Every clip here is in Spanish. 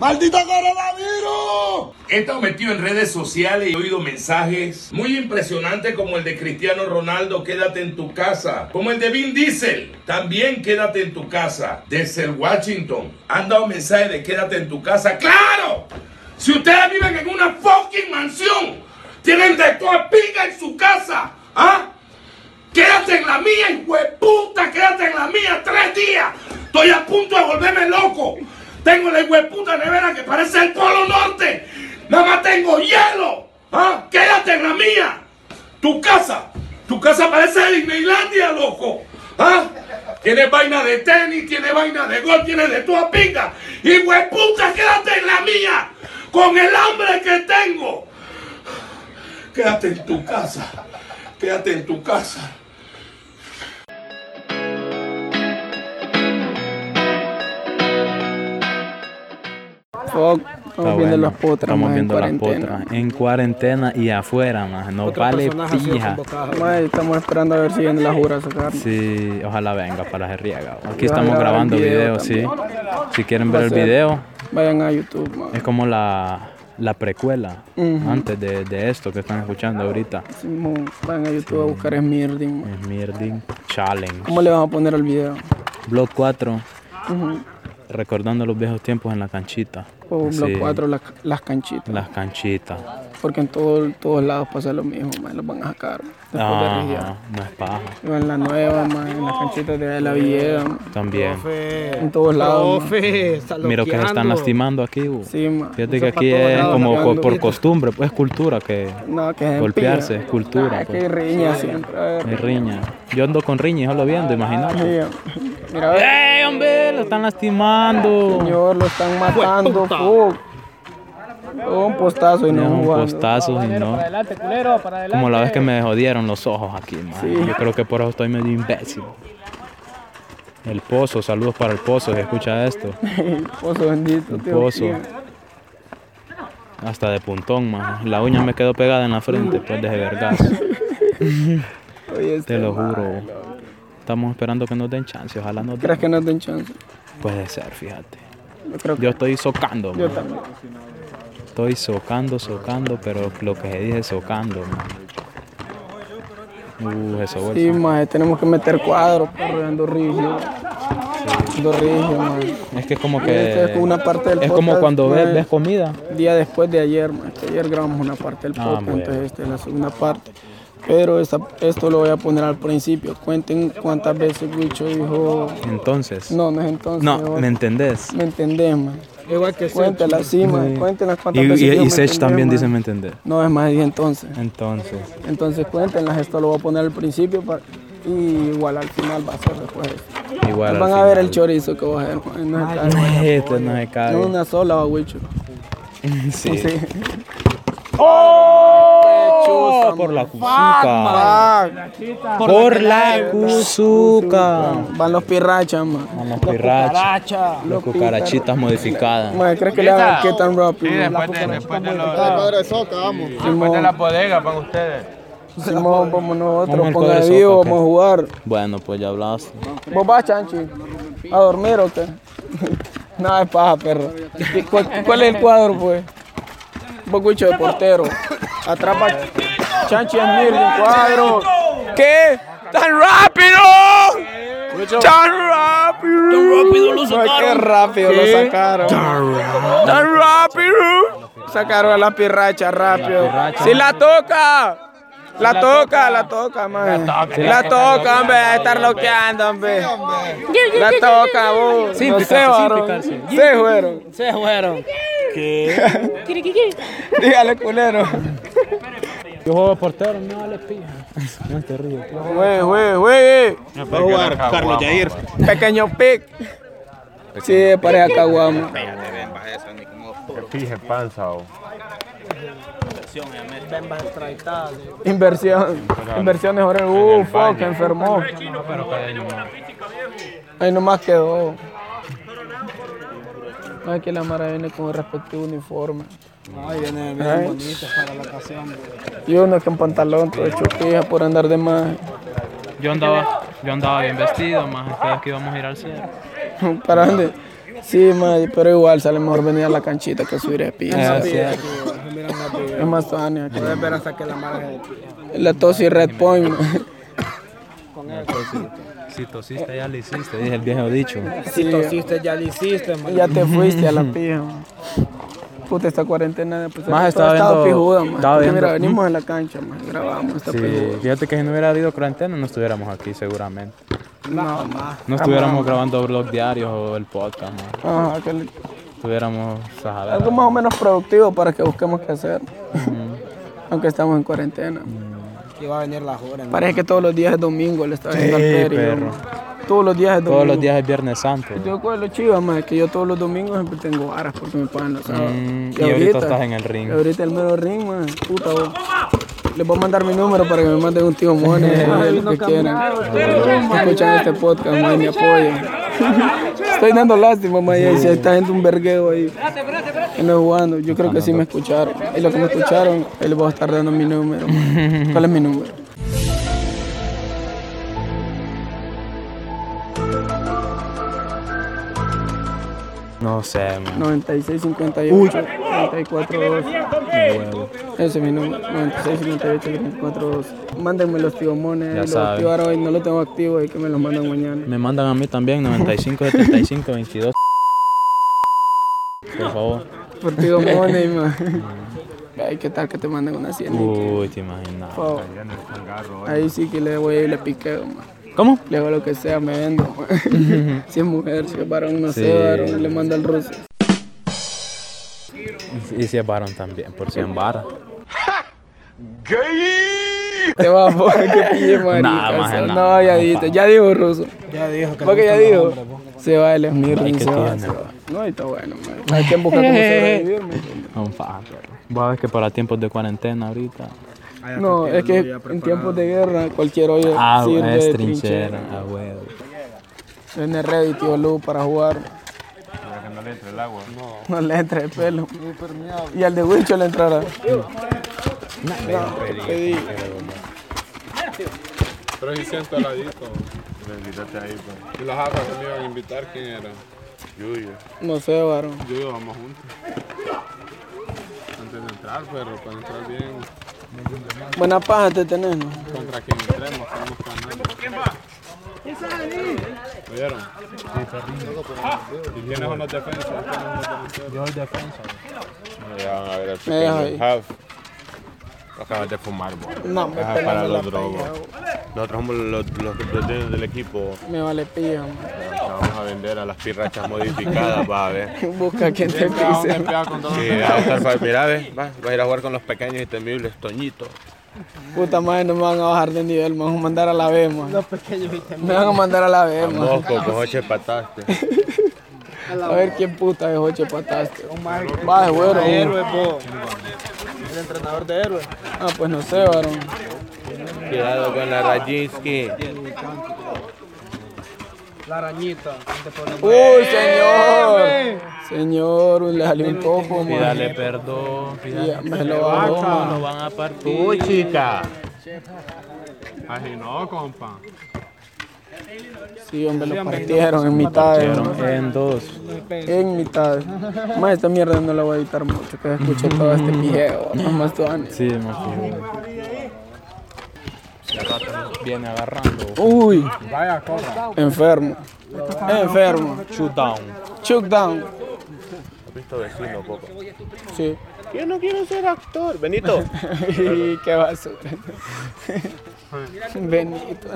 ¡Maldito coronavirus! He estado metido en redes sociales y he oído mensajes muy impresionantes como el de Cristiano Ronaldo, quédate en tu casa. Como el de Vin Diesel, también quédate en tu casa. Desde el Washington, han dado mensajes de quédate en tu casa. ¡Claro! Si ustedes viven en una fucking mansión, tienen de toda pica en su casa. ¿Ah? Quédate en la mía, hijo de puta, quédate en la mía tres días. Estoy a punto de volverme loco. Tengo la hijo de puta nevera que parece el Polo Norte. Nada más tengo hielo. ¿Ah? Quédate en la mía. Tu casa. Tu casa parece Disneylandia, loco. ¿Ah? Tiene vaina de tenis, tiene vaina de golf, tiene de toda pica. Hijo de puta, quédate en la mía. Con el hambre que tengo. Quédate en tu casa. Quédate en tu casa. Fuck, estamos viendo las potras, Estamos más en viendo las cuarentena. potras. En cuarentena y afuera, más. No vale pija. Estamos esperando a ver si viene la jura a sacar. Sí, ojalá venga para Jerriaga. Aquí estamos grabando el video videos, sí. Si quieren Va ver el video, Vayan a YouTube, es como la, la precuela antes de, de esto que están escuchando ahorita. Simón, Vayan a YouTube a buscar Smirding. Smirding Challenge. ¿Cómo le vamos a poner al video? Blog 4, Ujú. Recordando los viejos tiempos en la canchita. O Blog Sí, 4, las, las canchitas. Las canchitas. Porque en todo- todos lados pasa lo mismo, mae. Los van a sacar. Después Ah, no es paja. En la nueva, mae, en las canchitas de la Villeda, mae. También. En todos lados. Profe, Miro que se están lastimando aquí. uh. Sí, mae. Fíjate que aquí es como por costumbre, pues es cultura que No, que es golpearse, es cultura, Ah, es pues. que hay riña siempre. hay riña. Yo ando con riña y solo viendo, imagínate. Sí, Mira, a ver. ¡Ey, hombre! Lo están lastimando. Señor, lo están matando. fuck. Un postazo y no un postazo y no. Como la vez que me jodieron los ojos aquí, man. Sí. Yo creo que por eso estoy medio imbécil. El pozo, saludos para el pozo que escucha esto. Pozo bendito, El tío. pozo. Hasta de puntón, man. La uña me quedó pegada en la frente, pues de vergazo. Oye, este Te lo juro. Estamos esperando que nos den chance, ojalá nos den. ¿Crees que nos den chance? Puede ser, fíjate. Yo creo que Yo estoy socando, yo man. también. Estoy socando, socando, pero lo que se dice socando, man. Uh, eso Sí, tenemos que meter cuadros, perro, ando rígido. Es que es como Esta es que. una parte del Es como cuando ves, ves comida. Día después de ayer, que Ayer grabamos una parte del Ah, podcast, bueno. entonces esta es la segunda parte. Pero esta- esto lo voy a poner al principio. Cuenten cuántas veces Wicho dijo. Entonces. No, no es entonces. No. ¿me entendés? ¿Me entendés, man? Igual que Cuéntala, sí, man. Cuéntenlas Y, cuántas y, veces y dijo, ¿me Sech también man? dice ¿me entendés? No, es más, y entonces. Entonces. Entonces cuéntenlas, esto lo voy a poner al principio para- y igual al final va a ser después. esto. Igual. al Van a ver el chorizo que va a hacer, man. No, es. Este no se cabe. No una sola. Sí. Sí. ¡Oh! Por la cuzuca. Por la cuzuca. Van los pirrachas, man. Vamos, pirracha. Los cucarachitas modificadas. Man, ¿crees que le hagan qué tan rápido? Después de, después de, vamos. después la bodega para ustedes. Simón, vamos nosotros, ponga vivo, vamos a jugar. Bueno, pues ya hablaste. ¿Vos vas, Chanchi? ¿A dormir o qué? no, es paja, perro. ¿Y cuál, cuál es el cuadro, pues? Vos, Wicho, de portero. Atrapa Chanchi es mil, un cuadro. ¿Qué? ¡Tan rápido! ¡Tan rápido! ¡Tan rápido lo sacaron! ¡Qué rápido lo sacaron! ¡Tan rápido! Sacaron a la pirracha rápido. ¡Si la toca! La toca, la toca, man. La toca, hombre, a estar loqueando, hombre. La toca, vos. Sin no picarse, sé, sin picarse. Se fueron. Se fueron. Dígale, culero. Yo juego portero, no vale pija. No te ríes. Güey, güey, güey. Va a jugar Carlos Jair. Pequeño pic. Sí, pareja caguama. Fije panza o. Inversión. Inversiones ahora. Uh, fuck, enfermó. Ahí nomás quedó. Ay, que la Mara viene con el respectivo uniforme. Ay, viene bien Ay. bonito para la ocasión. Y uno que en pantalón todo hecho pija por andar de más. Yo andaba, yo andaba bien vestido, más que es que íbamos a ir al cielo. ¿Para dónde? Sí, mae, pero igual sale mejor venir a la canchita que subir a pie. Es más aquí. Puedes ver hasta que la de pie. La tos y Red Point, mae. Si tosiste, ya lo hiciste, dije el viejo dicho. Si tosiste, ya lo hiciste, man. Ya te fuiste a la pija. Puta, esta cuarentena, pues, Más estaba estado viendo- pijuda, estaba viendo- mira, venimos en la cancha, mae, grabamos esta Sí, pijuda. fíjate que si no hubiera habido cuarentena no estuviéramos aquí seguramente. No, más. No estuviéramos grabando blog diarios o el podcast, man. Ajá, que le- Estuviéramos a ver. algo más o menos productivo para que busquemos qué hacer. Aunque estamos en cuarentena. Que va a venir la jura. man. Parece que todos los días es domingo, le está viendo al Sí, Peri, perro. Todos los días es domingo. Todos los días es Viernes Santo. Yo con lo chiva, más que yo todos los domingos siempre tengo varas porque me pagan los sábados. Mm, y ahorita estás en el ring. y ahorita el mero ring, man. Puta, vos. Les voy a mandar mi número para que me manden un tío mone, lo que quieran. Escuchan este podcast, man, y me apoyen. Estoy dando lástima, man, y si está gente un vergueo ahí. No jugando. Yo creo que sí me escucharon. Y los que me escucharon, les voy a estar dando mi número. ¿Cuál es mi número? No sé, man. 9658 342 Ese es mi número, 9658 342 Mándenme los tigomones, Ya los saben. activaron hoy, no los tengo activos y que me los mandan mañana. Me mandan a mí también 95 75 22. Por favor. Por tigomones, man. Ay, ¿qué tal que te manden una cien? Uy, te imaginas. Ahí sí que le voy a ir le piqueo, man. ¿Cómo? Le hago lo que sea, me vendo. man. si es mujer, si es varón, no Sí. sé, varón, le mando al ruso. Y si es varón también, por 100 varas. Te va a poner que pille, marica. Nah, maje, no, nah, ya no, dijiste, ya dijo ruso. Ya dijo que Porque ya dijo, se va, él es mi Ay, ring, qué se va, va. No, y está bueno, man. Hay que buscar cómo sobrevivir, ¿me entiendes? Un fa, pero. Vos sabés que para tiempos de cuarentena ahorita. No, es que en tiempos de guerra cualquier hoyo Ah, sirve es de trinchera. trinchera. Ah, huevo. Viene ready, tío Lu, para jugar. Para que no le entre el agua. No le entra el pelo. Y al de Wicho le entrará. Pedí. Pero si siento heladito. Quítate ahí, pues. Y las ajas que me iban a invitar, ¿quién era? Yuyo. No sé, varón. Yo y yo vamos juntos. Antes de entrar, pero para entrar bien, Buena paja te ¿no? contra quien entremos, estamos ganando. ¿Oyeron? ¿Y. Yo soy defensa. Ya van a ver el pequeño Half. Acabas de fumar, bo. No, me pelan para los drogos. pella, Nosotros somos los, los, los dueños del equipo. Me vale que Vamos a vender a las pirrachas modificadas, va a ver. Busca quien te pise. Sí, va a estar fa- mira, ve, va, vas a ir a jugar con los pequeños y temibles, Toñito. Puta madre, no me van a bajar de nivel, me van a mandar a la B, man. Me van a mandar a la B, man. Mosco, con ocho pataste. A ver quién puta es ocho pataste. Va, es güero. Héroe, entrenador de héroe. Ah, pues no sé, varón. Cuidado con la Rajinsky. La arañita. Uy, señor. Señor, le salió un cojo, man. Pídale perdón. Pídale me lo van a partir. Tú, chica. Así no, compa. Sí, hombre, lo partieron en mitad. En dos. En mitad. Más esta mierda no la voy a editar mucho, que escuche todo este pijeo. Nomás tú. Sí, nos viene agarrando. Uy, Vaya, corra. enfermo. Enfermo. Shoot down. Chuck down. ¿Has visto vecino, poco? Sí. Yo no quiero ser actor. Benito. Y qué basura. Benito.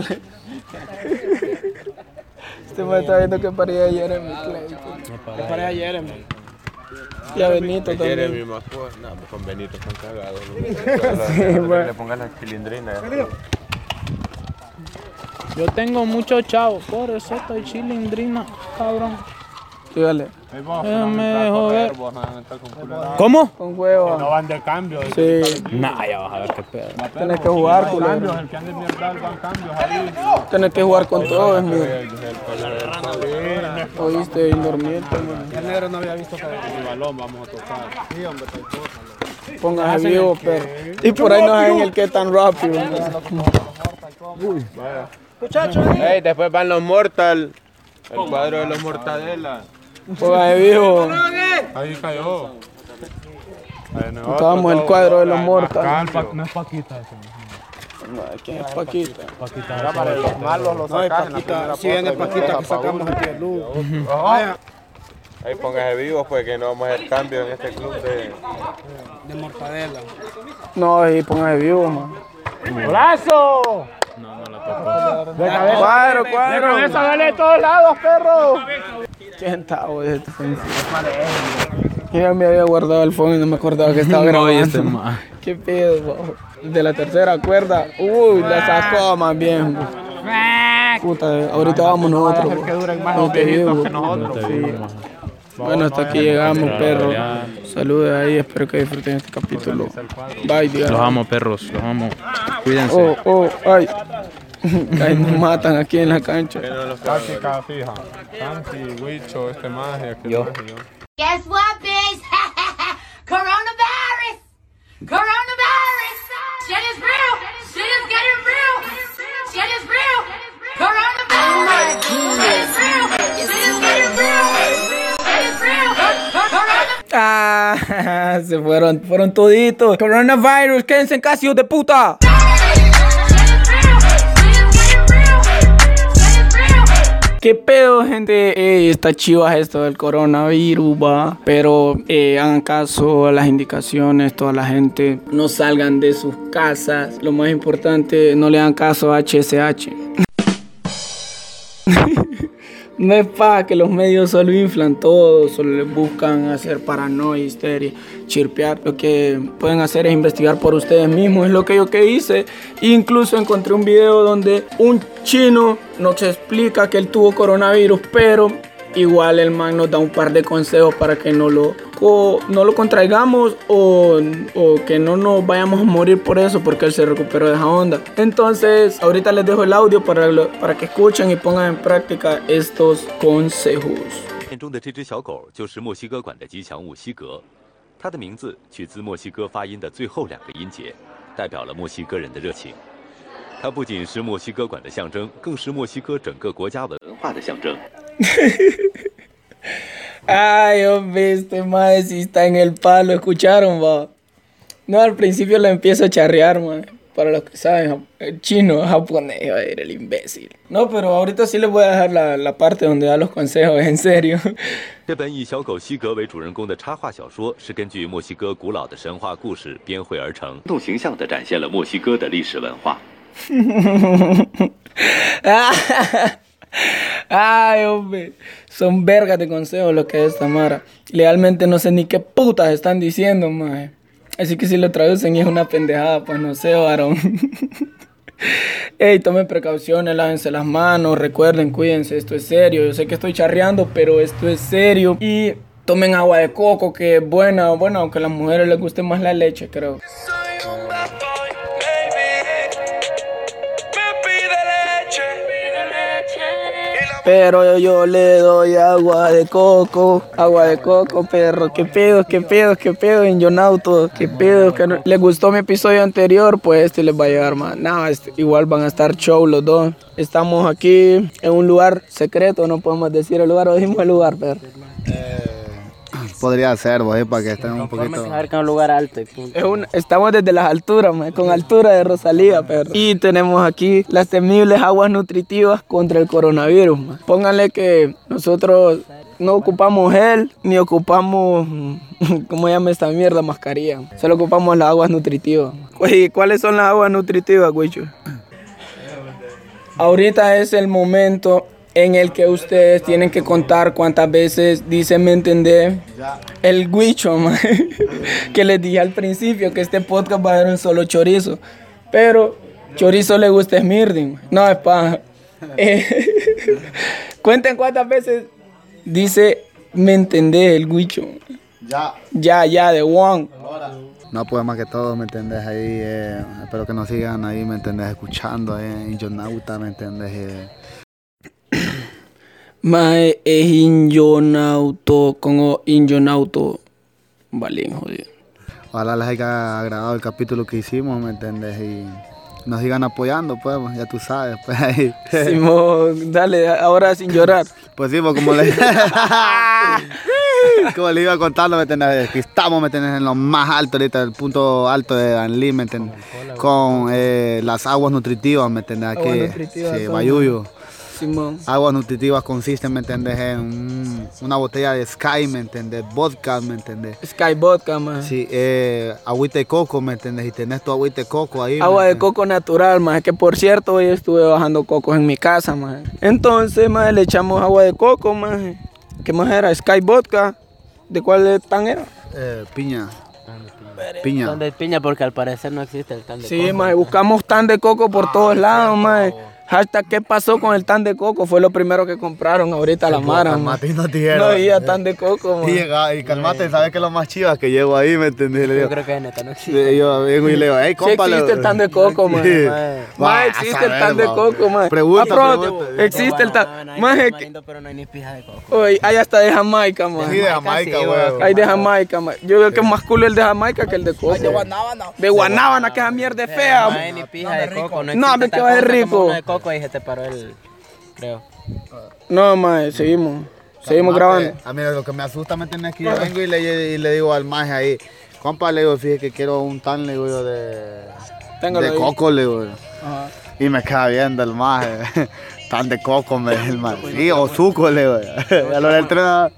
Este me está viendo que paría ayer en mi Clayton. Me paré ayer, man. Y a Benito ¿Qué quiere también. mi mascota? No, pues con Benito están cagados. ¿no? bueno. Le pongan la cilindrina. Yo tengo mucho chavo, por eso estoy chilindrina, cabrón. Déjame joder. ¿Cómo? Con huevo. van de cambio. Sí. Nah, ya vas a ver qué pedo. Tienes que jugar, culero. El que ande mierda van cambios ahí. Tienes que jugar con todo, es mío. Oíste, y dormirte, man. El negro no había visto que El balón vamos a tocar. Sí, hombre, tal cosa. Póngase vivo, perro. Y por ahí no saben el que tan rápido. man. Muchachos, Ey, después van los Mortal. El cuadro de los Mortadela. Póngase vivo. Ahí cayó. Ahí en el cuadro de los muertos. No es Paquita ese. No, ¿Quién es Paquita? Paquita Los malos los No, Paquita, si viene Paquita que sacamos aquí el luz. Ahí póngase vivos, pues que no vamos a hacer cambio en este club de. De mortadela. No, y póngase vivo, man. ¡Brazo! No, no la tocó. De cabeza. Cuadro, De cuadro. cabeza, dale de todos lados, perro. Yo ya me había guardado el phone y no me acordaba que estaba grabando. este ma. ¿Qué pedo, bo? De la tercera cuerda. Uy, la sacó más bien. bo. Puta, ahorita vamos nosotros. No los te digo. No. Bueno, hasta aquí llegamos, perro. Saludos ahí, espero que disfruten este capítulo. Bye, Los diga. amo, perros. Los amo. Cuídense. Oh, oh, ay. Ay, nos matan aquí en la cancha. Táctica fija. Santi, Huicho, este maje, aquel Yo. Guess what, bitch? Coronavirus! Coronavirus! Shit is real! Shit is getting real! Shit is real! Coronavirus! Shit is real! Shit is getting real! Shit is real! Coronavirus! Ah, se fueron, fueron toditos. Coronavirus, quédense en casa, hijos de puta. ¿Qué pedo, gente? Ey, está chivas esto del coronavirus, va. Pero eh, hagan caso a las indicaciones, toda la gente. No salgan de sus casas. Lo más importante, no le hagan caso a HSH. No es para que los medios solo inflan todo, solo les buscan hacer paranoia, histeria, chirpear. Lo que pueden hacer es investigar por ustedes mismos, es lo que yo que hice. Incluso encontré un video donde un chino nos explica que él tuvo coronavirus, pero igual el man nos da un par de consejos para que no lo, co- no lo contraigamos o, o que no nos vayamos a morir por eso, porque él se recuperó de esa onda. Entonces, ahorita les dejo el audio para, lo- para que escuchen y pongan en práctica estos consejos. 片中的这只小狗就是墨西哥馆的吉祥物西格，它的名字取自墨西哥发音的最后两个音节，代表了墨西哥人的热情。它不仅是墨西哥馆的象征，更是墨西哥整个国家文化的象征。 Ay, hombre, este mae sí está en el palo, ¿escucharon, va? No, al principio lo empiezo a charrear, mae. Para los que saben, jap- el chino, japonés, va a ir el imbécil. No, pero ahorita sí les voy a dejar la, la parte donde da los consejos, en serio. 这本以小狗西格为主人公的插画小说是根据墨西哥古老的神话故事编绘而成，生动形象地展现了墨西哥的历史文化。 Ay, hombre, son vergas de consejos lo que es esta Mara. Legalmente no sé ni qué putas están diciendo, mae. Así que si lo traducen y es una pendejada, pues no sé, varón. Ey, tomen precauciones, lávense las manos, recuerden, cuídense, esto es serio. Yo sé que estoy charreando, pero esto es serio. Y tomen agua de coco, que es buena, bueno, aunque a las mujeres les guste más la leche, creo. Pero yo le doy agua de coco, agua de coco, perro. ¿Qué pedo, qué pedo, qué pedo, Injonauto? ¿Qué pedo? que no- ¿Les gustó mi episodio anterior? Pues este les va a llegar más. No, este- igual van a estar show los dos. Estamos aquí en un lugar secreto, no podemos decir el lugar, o dijimos el lugar, perro. Podría ser, vos, para que estén un poquito. que un lugar alto y punto. Es un- estamos desde las alturas, mae, con altura de Rosalía, perro. Y tenemos aquí las temibles aguas nutritivas contra el coronavirus. mae. Pónganle que nosotros no ocupamos gel ni ocupamos, ¿cómo llama esta mierda? Mascarilla. Solo ocupamos las aguas nutritivas. Oye, ¿cuáles son las aguas nutritivas, Guicho? Ahorita es el momento en el que ustedes tienen que contar cuántas veces dicen me entendé el guicho, man, que les dije al principio que este podcast va a ser un solo chorizo, pero chorizo le gusta Smirding, no es paja. Eh, cuenten cuántas veces dice me entendé el guicho. Ya. Ya, ya, de one. No, pues más que todo, ¿me entendés? Ahí, eh, espero que nos sigan ahí, ¿me entendés? Escuchando, eh, Injonauta, ¿me entendés? Eh, Mae es Injonauto, como Injonauto. Vale, jodido. ojalá les haya agradado el capítulo que hicimos, ¿me entendés? Y nos sigan apoyando, pues, ya tú sabes, pues ahí. Simón, dale, ahora sin llorar. Pues sí, pues como le, como le iba contando, ¿me entiendes? Que estamos, ¿me entiendes? En lo más alto ahorita, el punto alto de Danlí, ¿me entiendes? Con eh, las aguas nutritivas, ¿me entiendes? Aquí, Aguas nutritivas sí, Bayuyo. Simón. Aguas nutritivas consisten, ¿me entiendes? En un- una botella de Sky, ¿me entiendes? Vodka, ¿me entiendes? Sky Vodka, man. Sí, eh, agüita de coco, ¿me entiendes? Y tenés tu agüita de coco ahí. ¿me Agua de coco natural, más que por cierto hoy estuve bajando cocos en mi casa, más. Entonces, más le echamos agua de coco, más. ¿Qué más era? Sky Vodka. ¿De cuál tan era? Eh, piña. Piña. Tan de piña porque al parecer no existe el tan de Sí, coco. más buscamos tan de coco por todos lados, más. Hashtag, ¿qué pasó con el tan de coco? Fue lo primero que compraron ahorita la Mara. Calmate no dijeron. No había tan de coco, man. Y, llega, y calmate, ¿sabes qué es lo más chiva? Que llego ahí, ¿me le Yo creo que neta no existe. Sí, yo vengo y le digo, hey, Sí compa. le- existe el tan de coco, man. Sí. Más Va, existe el tan de va. coco, man. Pregunta, Ah. Existe el tan. Más es que. pero no hay ni pija de coco. Oye, hay hasta de Jamaica, man. Sí, de Jamaica, sí, güey. Hay de Jamaica, man. Yo veo que es más cool el de Jamaica que el de coco. de Guanábana. De Guanábana, que esa mierda es fea. No hay ni pija de coco. No, me tal queda de rico. Coco y se te paró el... Creo. No, man, seguimos. Seguimos grabando. A mí lo que me asusta, ¿me entiendes? Que yo vengo y le, y le digo al maje ahí, compa, le digo, fíjate que quiero un tan, le digo yo, de, Téngalo de ahí. coco, le digo. Ajá. Y me queda viendo el maje. Tan de coco, me dice el maje. Sí, o suco, le digo. A lo del entrenador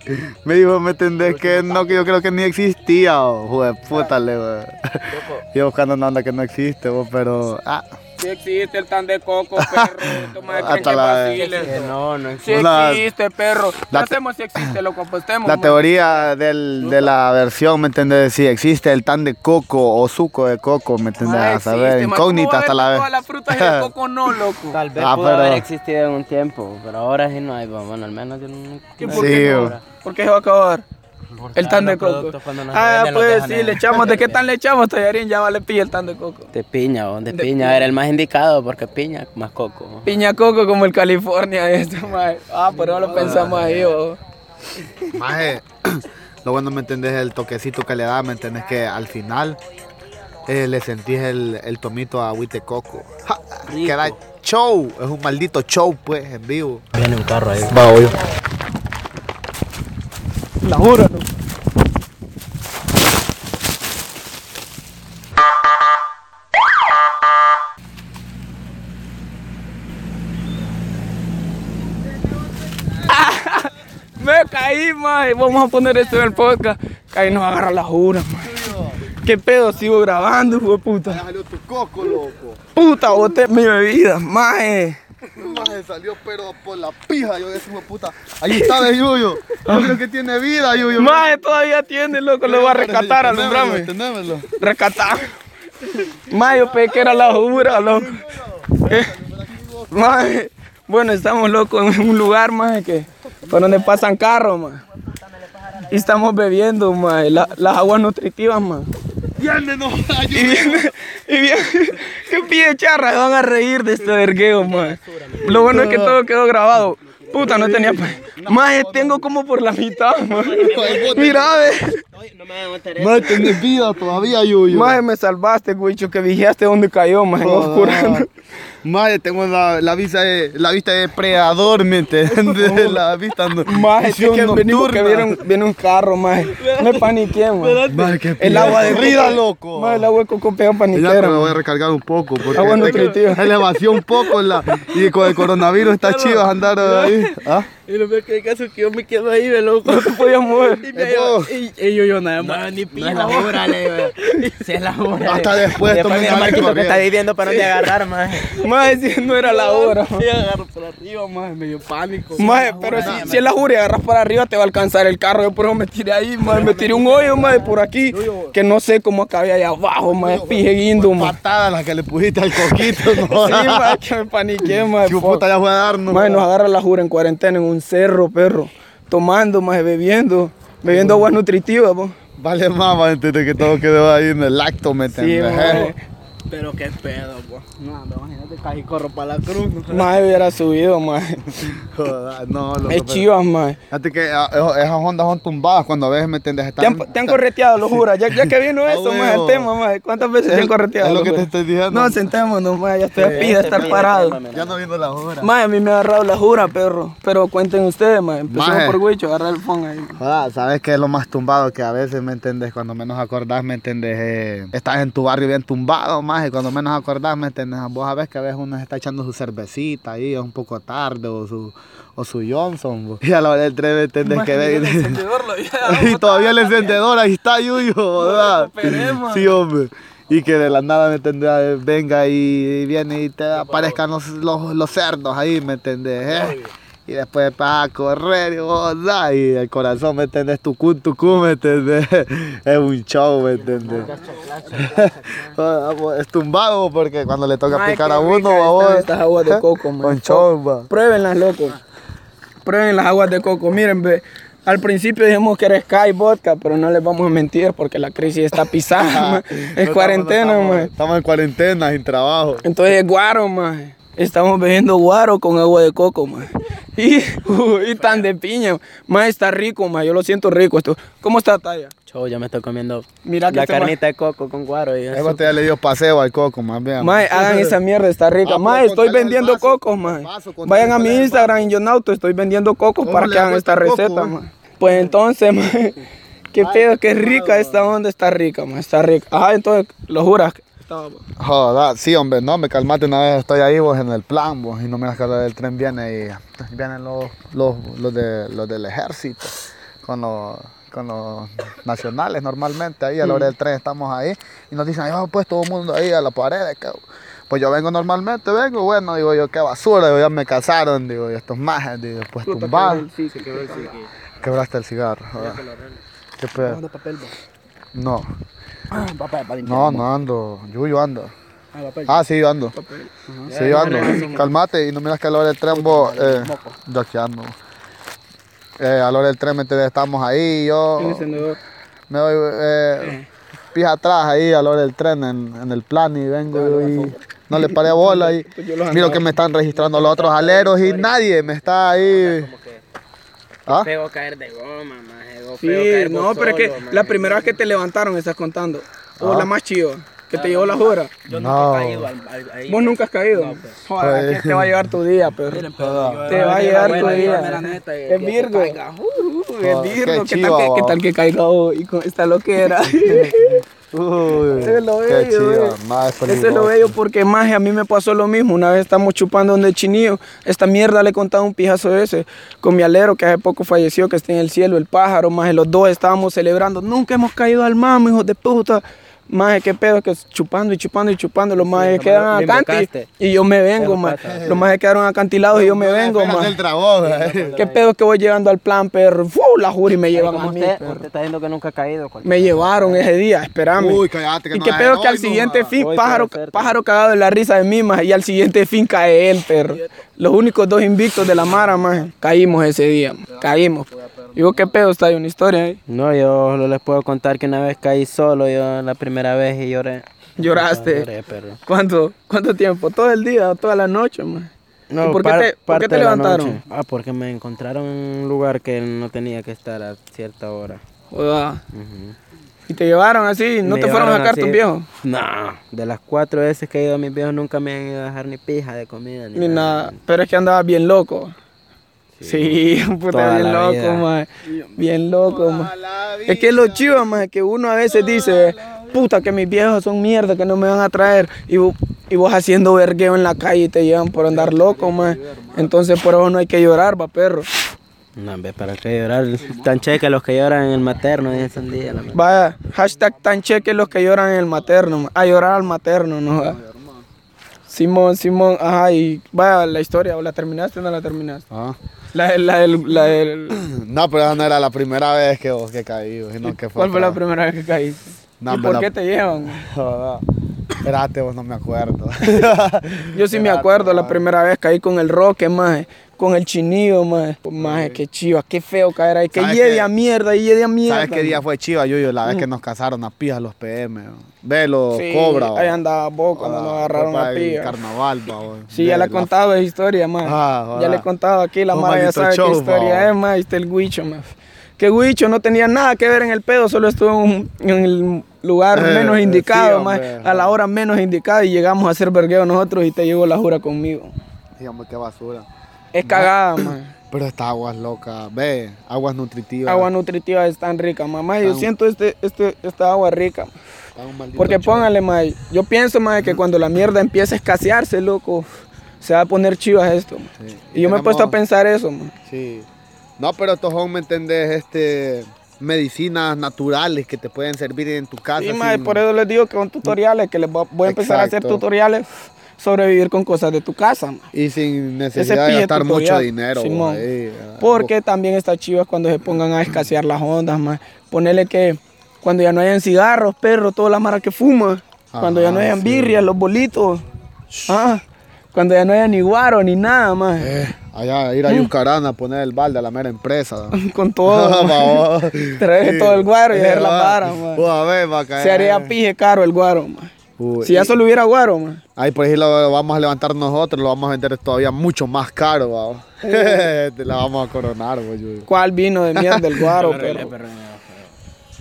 me dijo, ¿me entendés? Que no, que yo creo que ni existía, oh, joder, puta, le digo. Yo buscando una onda que no existe, pero. Ah, Sí existe el tan de coco, perro. Hasta la- Eh, no, no Sí existe. La- existe, perro. la- ¿Qué hacemos si existe? Lo compostemos. La teoría del, de la versión, ¿me entendés? Si existe el tan de coco o suco de coco, ¿me entendés? Man, A saber, incógnita ¿Cómo hasta la vez. Todas las frutas y el coco no, loco. Tal vez Ah, pudo pero- haber existido en un tiempo, pero ahora sí no hay. Bueno, al menos yo no... ¿Qué, no por Sí, qué no? ¿Por qué se va a acabar? El tan de coco. Ah, pues sí, le echamos. ¿De qué tan le echamos, tallarín? Ya vale pilla el tan de coco. De piña, de, De piña. piña. Era el más indicado porque piña más coco. Piña coco como el California. Esto, man. Ah, pero no lo pensamos ahí, oh. Maje, lo bueno, ¿me entendés? El toquecito que le da, ¿me entendés? Que al final eh, le sentís el, el tomito a agüite coco. Ja, Rico. Queda show, es un maldito show, pues, en vivo. Viene un carro ahí. Va, obvio. La juro, ¿no? Ah, Me mae. Vamos a poner esto en el podcast. Caí nos agarra la jura, mae. ¿Qué pedo? Sigo grabando, hijo de puta. salió tu coco, loco. Puta, boté mi bebida, mae. Maje, salió pero por la pija, yo decía, puta. Ahí está de Yuyo. Yo creo que tiene vida, Yuyo. Mae, todavía tiene, loco. Lo voy a rescatar, alumbrame. Tenémelo. Rescatar. Mae, yo pensé que era la jura, loco. Eh, Mae, bueno, estamos locos en un lugar, mae, que por donde pasan carros, mae. Y estamos bebiendo, mae, la- las aguas nutritivas, mae. Y viene, y viene, qué pide charra, van a reír de este vergueo, mae. Lo bueno es que todo quedó grabado. Puta, no tenía. Mae, tengo como por la mitad, mae. Mira, ve. Maje, tenés vida todavía, Yuyo. Maje, me salvaste, güicho, que vigiaste dónde cayó, maje, en oscurando. Maje, tengo la, la, vista de, la vista de predador, ¿me entiendes? La vista no, Maje, sí visión que venimos que viene un, viene un carro, maje. Me paniqué, maje. Maje, qué El agua de vida, loco. Maje, el agua de coco pega Ya, paniquera. pero me voy a recargar un poco porque Agua nutritiva. elevación un poco la, y con el coronavirus está chido andar ahí. ¿Ah? Y lo peor que hay caso es que yo me quedo ahí, de loco. No te podías mover. Y, vos. y, y yo, yo nada más. ni pija. No es la hora, le. Si es la hora. Hasta después Después que corriendo. está viviendo para no te agarrar, más. Maje, si no era la hora. Y agarro por arriba, más. Me dio pánico. Maje, pero si, si es la jura y agarras para arriba te va a alcanzar el carro. Yo por eso me tiré ahí, maje. Me tiré un hoyo, maje, por aquí. Que no sé cómo acabé allá abajo, maje. Pije guindo, maje. Patada la que le pusiste al coquito, no. Sí, maje, que me paniqué, maje. Su puta ya fue a darnos. Maje, nos agarra la jura en cuarentena en un cerro, perro. Tomando, maje, bebiendo. Bebiendo aguas nutritivas, po. Vale más, entender que todo quedó ahí en el acto, ¿me Sí. Pero qué pedo, pues. No, imagínate casi corro para la cruz. Más hubiera subido, más. Joder, no, lo Es que- chivas, más. Fíjate que ah, esos- esas ondas son tumbadas cuando a veces, ¿me entiendes? Te han, te han correteado, lo juro. Ya, ya que vino eso, más el tema, más. ¿Cuántas veces te han correteado? es lo que te estoy diciendo. No, sentémonos, más. Ya estoy a pie de estar parado. Ya no viendo la hora. Más, a mí me ha agarrado la jura, perro. Pero cuenten ustedes, más. Empezamos Maje. por Huicho, agarrar el phone ahí. Joder, ¿sabes qué es lo más tumbado? Que a veces, ¿me entiendes? Cuando menos acordás, ¿me entiendes? Eh, estás en tu barrio bien tumbado, más y cuando menos acordás, ¿me entiendes? Vos sabés que a veces uno se está echando su cervecita ahí, es un poco tarde, o su, o su Johnson, y a la hora del tren, ¿me entiendes? Que ve- y todavía el encendedor, ahí está Yuyo, ¿verdad? Sí, hombre. Y que de la nada, ¿me entiendes? Venga y viene y te aparezcan los, los, los cerdos ahí, ¿me entiendes? Eh? Y después vas a correr y vos, da, y el corazón, ¿me entiendes? Tucún, tucún, ¿me entiendes? Es un show, ¿me entiendes? es tumbado porque cuando le toca picar a uno, están estas aguas de coco, man. Con show, va. Pruébenlas, loco. Prueben las aguas de coco. Miren, ve. Al principio dijimos que era Sky Vodka, pero no les vamos a mentir porque la crisis está pisada. Es No cuarentena, estamos, man. Estamos en cuarentena, sin trabajo. Entonces es guaro, man. Estamos bebiendo guaro con agua de coco, man. Y, y tan de piña. Más está rico, man. Yo lo siento rico esto. ¿Cómo está Taya? Chau, ya me estoy comiendo Mira que la este carnita de coco con guaro. Y eso. ya le dio paseo al coco, más bien. Mae, hagan esa mierda, está rica. Ah, pues, estoy vendiendo vaso, cocos, Vayan a mi Instagram en Yonauto, estoy vendiendo cocos ¿Cómo para que hagan esta coco, receta, eh? mae. Pues entonces, mae, qué pedo, qué rica esta onda, está rica, mae, está rica. Ajá, entonces, lo juras. Estaba- Joder, sí, hombre, no, me calmate una vez, estoy ahí vos en el plan, vos, y no me das que el tren viene y vienen los, los, los, de, los del ejército con los, con los nacionales normalmente ahí a la hora del tren estamos ahí y nos dicen, pues todo el mundo ahí a la pared, pues yo vengo normalmente, vengo, bueno, digo yo, qué basura, digo, ya me casaron, digo, y estos majes, digo, pues tumbar, Sí, se el sí. quebraste el cigarro, qué pedo, no, Para no, no ando, yo, yo ando. Ah, papel. Ah, sí, yo ando. Sí, yo ando. Calmate y no miras que a la hora del tren vos. Eh, yo aquí ando. Eh, a la hora del tren, ¿me? Estamos ahí, yo me doy eh, pija atrás ahí a la hora del tren en, en el plan y vengo y no le paré bola y miro que me están registrando los otros aleros y nadie me está ahí. ¿Ah? Feo caer de goma, Sí, no, pero es que la primera vez que te levantaron estás contando. O Ah. la más chiva, que te llevó la jura. Yo No. nunca he caído al, al- ahí. Vos nunca has caído. Joder, Pues- te va a llegar tu día, pero. Miren, pero yo- Te va a yo- tu día. neta, Es Virgo. Uh, uh, es Virgo. qué ¿Qué tal que, qué va. tal que caiga hoy con esta loquera? Uy, Eso es lo bello, eh. Es Eso es lo bello porque más a mí me pasó lo mismo. Una vez estamos chupando donde chinillo. Esta mierda le he contado un pijazo ese con mi alero que hace poco falleció, que está en el cielo, el pájaro. Más los dos estábamos celebrando. Nunca hemos caído al mamo, hijos de puta. Más qué pedo que chupando y chupando y chupando. Los más lo- quedan lo acanti invocaste. y yo me vengo, pasa. Los más quedaron acantilados y yo me vengo, eh. ¿Qué pedo que voy llegando al plan, perro? ¡Fu! La juri me llevan a mí, usted, perro. usted está diciendo que nunca ha caído. cualquier Me llevaron ese día, espérame. Uy, cállate, que y no qué pedo que al no, siguiente fin, pájaro, cagado de la risa de mí, más, y al siguiente fin cae él, perro. Los únicos dos invictos de la Mara, más, caímos ese día, caímos. Y vos, qué pedo, está ahí una historia ahí. No, yo solo les puedo contar que una vez caí solo, yo la primera vez y lloré. Lloraste. Lloré, pero... ¿Cuánto, ¿Cuánto tiempo? ¿Todo el día o toda la noche, más? No, ¿Y por qué te- por qué te levantaron? noche. Ah, porque me encontraron en un lugar que no tenía que estar a cierta hora. Joda. Ujú. Y te llevaron así, ¿no Me te fueron a sacar tus viejos? No, de las cuatro veces que he ido a mis viejos nunca me han ido a dejar ni pija de comida. Ni, Ni nada, pero es que andaba bien loco. Sí, puta, Toda bien loco, mae. Bien loco, mae. Es que lo chivo, más que uno a veces dice, puta, que mis viejos son mierda, que no me van a traer. Y, y vos haciendo vergueo en la calle y te llevan por andar loco, más. Entonces por eso no hay que llorar, va, perro. No, hombre, para qué llorar. Tan cheque los que lloran en el materno y en día. La. Vaya, hashtag tan cheque los que lloran en el materno, ma. a llorar al materno, ¿no? va? Simón, Simón, ajá, y vaya, la historia, ¿o la terminaste o no la terminaste? Ah. La, la, del- la del- No, pero esa no era la primera vez que vos que caí, sino que fue ¿Cuál fue la primera vez que caíste? No, ¿Y por la- qué te llevan? Espérate, vos no me acuerdo. Yo sí me acuerdo la primera vez caí con el roque, maje. Con el chinillo, maje. Maje, qué chiva, qué feo caer ahí. Que ¿Sabes lleve a mierda, y lleve a mierda. ¿Sabes qué día maje. fue chiva, Yuyo? La vez que nos casaron a pijas los PM. Ve, los Sí, cobra. Ahí andaba vos cuando Ah, nos agarraron fue a pilla. carnaval, va, vos. Sí, ya Ve, le he contado esa historia, más. Ah, ya ah. le he contado aquí, la Un madre ya sabe show, qué historia va. es. Ahí está el Huicho, más. Que Huicho no tenía nada que ver en el pedo, solo estuvo en, el lugar Eh, menos sí, indicado, más. A la hora menos indicada y llegamos a hacer vergueo nosotros y te llegó la jura conmigo. Dígame qué basura. Es cagada, más. Pero esta agua es loca. Ve, aguas nutritivas. Agua nutritiva es tan rica, mamá. Yo siento este, este, esta agua rica. Porque póngale, más. Yo pienso, más, que cuando la mierda empiece a escasearse, loco, se va a poner chivas esto. ma. Sí. Y yo me he puesto a pensar eso, man. Sí. No, pero estos son, ¿me entendés? Este, medicinas naturales que te pueden servir en tu casa. Sí, sin- por eso les digo que son tutoriales, que les voy a, voy a empezar a hacer tutoriales sobre vivir con cosas de tu casa. Y sin necesidad de gastar mucho dinero. Simón. ahí. Porque también está chivas cuando se pongan a escasear las ondas, más. Ponerle que cuando ya no hayan cigarros, perros, toda la mara que fuma. cuando ya no hayan sí. birrias, los bolitos. Ah, cuando ya no haya ni guaro ni nada más. Eh, allá ir a Mm. Yucarana a poner el balde a la mera empresa. Con todo. Vamos. Traer todo el guaro y hacer la ma. Uy, a ver, va a caer. Se haría pije caro el guaro, ma. Uy, Si ya solo hubiera guaro, ma. Ahí por ahí lo vamos a levantar nosotros, lo vamos a vender todavía mucho más caro, vamos. Te la vamos a coronar, güey. ¿Cuál vino de mierda el guaro, pero?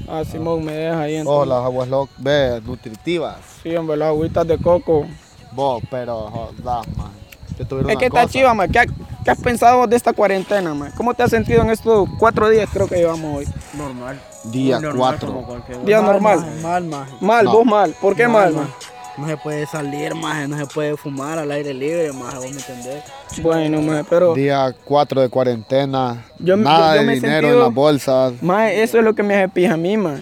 Ah, Simón me deja ahí Oh, entonces. las aguas locas, ve, nutritivas. Sí, hombre, las agüitas de coco. Vos, pero, joder, man. Es una que está cosa. chiva, ma. ¿Qué, ha- qué has pensado de esta cuarentena, ma? ¿Cómo te has sentido en estos cuatro días creo que llevamos hoy? Normal. Día Normal, 4. como cualquier- Día Mal, normal. Mal. Mal, No. vos mal. ¿Por qué mal, ma? maje. No se puede salir, maje, no se puede fumar al aire libre, maje, vos me entendés. Bueno, ma, pero... Día 4 de cuarentena. Yo- nada yo- yo de dinero sentido- en las bolsas. Ma, eso es lo que me hace pija a mí, ma.